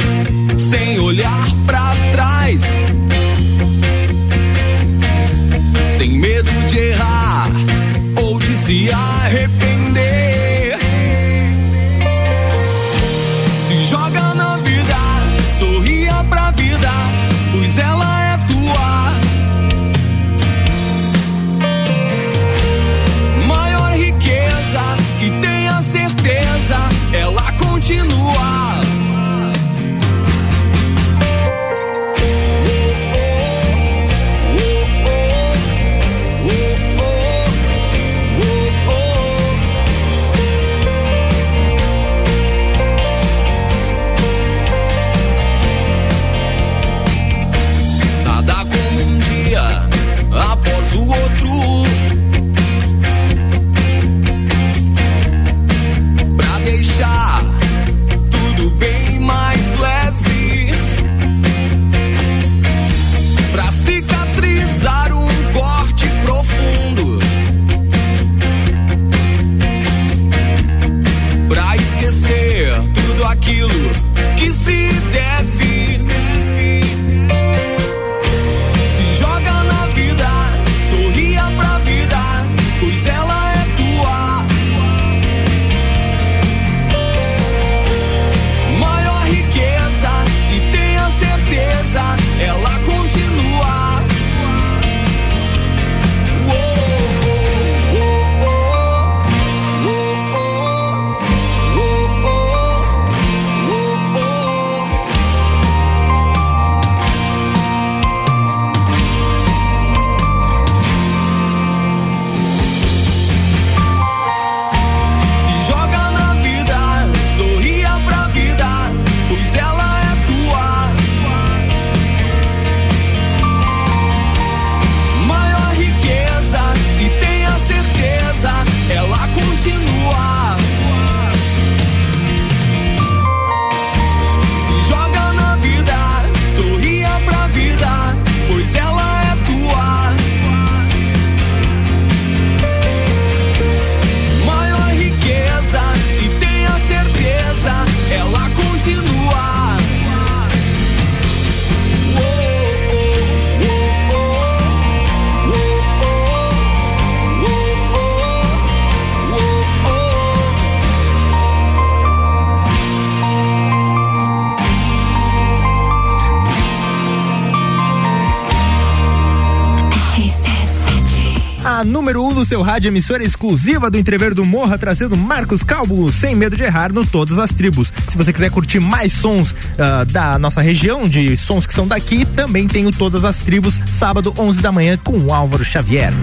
seu rádio, emissora exclusiva do Entrever do Morra, trazendo Marcos Calvo, sem medo de errar, no Todas as Tribos. Se você quiser curtir mais sons ah, da nossa região, de sons que são daqui, também tem o Todas as Tribos, sábado, 11 da manhã, com o Álvaro Xavier.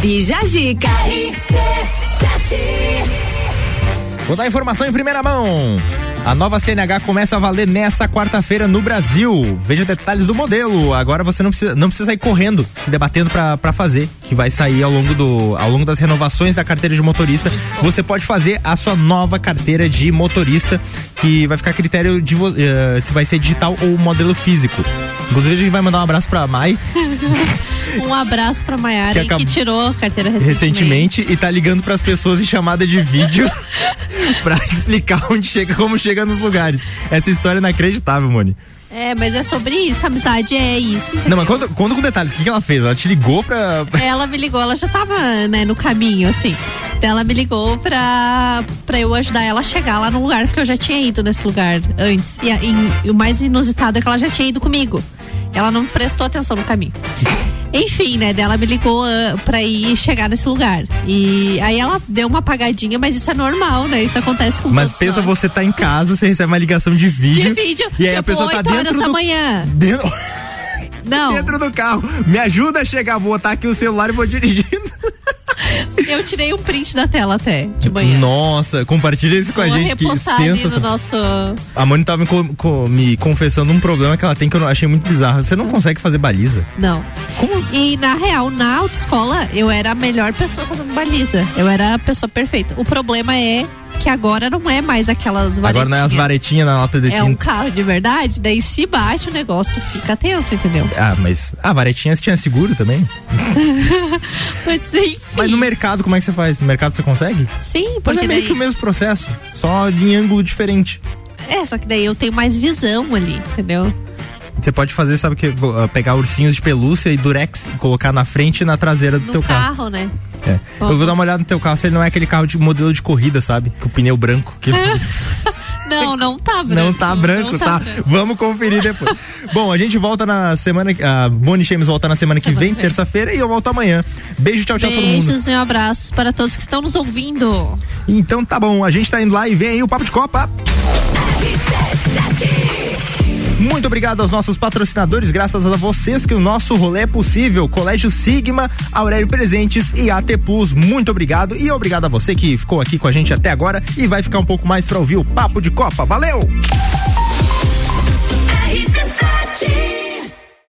Bija Zica. Vou dar informação em primeira mão. A nova CNH começa a valer nessa quarta-feira no Brasil. Veja detalhes do modelo. Agora você não precisa, não precisa sair correndo, se debatendo para fazer, que vai sair ao longo do ao longo das renovações da carteira de motorista. Você pode fazer a sua nova carteira de motorista, que vai ficar a critério de eh, se vai ser digital ou modelo físico. Inclusive a gente vai mandar um abraço para Mai Um abraço pra Maiara Que que, acabou- que tirou a carteira recentemente. recentemente e tá ligando para as pessoas em chamada de vídeo para explicar onde chega, como chega nos lugares. Essa história é inacreditável, Moni. É, mas é sobre isso, amizade é isso. Não, mas conta, conta com detalhes. O que, que ela fez? Ela te ligou pra. Ela me ligou, ela já tava, né, no caminho, assim. Então ela me ligou pra, pra eu ajudar ela a chegar lá no lugar, porque eu já tinha ido nesse lugar antes. E, e- e o mais inusitado é que ela já tinha ido comigo. Ela não prestou atenção no caminho. Enfim, né? Dela me ligou ah, pra ir chegar nesse lugar. E aí ela deu uma apagadinha, mas isso é normal, né? Isso acontece com Mas pensa, nós. você tá em casa, você recebe uma ligação de vídeo. De vídeo, E aí a tipo, pessoa tá 8 horas dentro da do. manhã. Dentro, Não. dentro do carro. Me ajuda a chegar, vou botar aqui o celular e vou dirigindo. Eu tirei um print da tela até, de manhã. Nossa, compartilha isso com a Vou gente, que sensacional. nosso. A Moni tava me, co- me confessando um problema que ela tem que eu não- achei muito bizarro. Você não consegue fazer baliza. Não. E na real, na autoescola, eu era a melhor pessoa fazendo baliza. Eu era a pessoa perfeita. O problema é que agora não é mais aquelas varetinhas. Agora não é as varetinhas na lata de É um tinta. carro de verdade, daí se bate o negócio fica tenso, entendeu? Ah, mas. Ah, varetinhas tinha seguro também. Mas enfim. Mas no mercado, como é que você faz? No mercado você consegue? Sim, Mas porque é meio daí. que o mesmo processo, só em ângulo diferente. É, só que daí eu tenho mais visão ali, entendeu? Você pode fazer, sabe que uh, pegar ursinhos de pelúcia e durex e colocar na frente e na traseira do No teu carro. carro, né? É. Eu vou dar uma olhada no teu carro, se ele não é aquele carro de modelo de corrida, sabe? Com o pneu branco. Que Não, não tá branco. não tá branco, não tá? Vamos conferir depois. Bom, a gente volta na semana. A Bonnie James volta na semana que vem, terça-feira, e eu volto amanhã. Beijo, tchau, tchau, todo mundo. Beijos e um abraço para todos que estão nos ouvindo. Então tá bom, a gente tá indo lá e vem aí o Papo de Copa. Muito obrigado aos nossos patrocinadores, graças a vocês que o nosso rolê é possível. Colégio Sigma, Aurélio Presentes e AT Plus. Muito obrigado e obrigado a você que ficou aqui com a gente até agora e vai ficar um pouco mais pra ouvir o Papo de Copa. Valeu!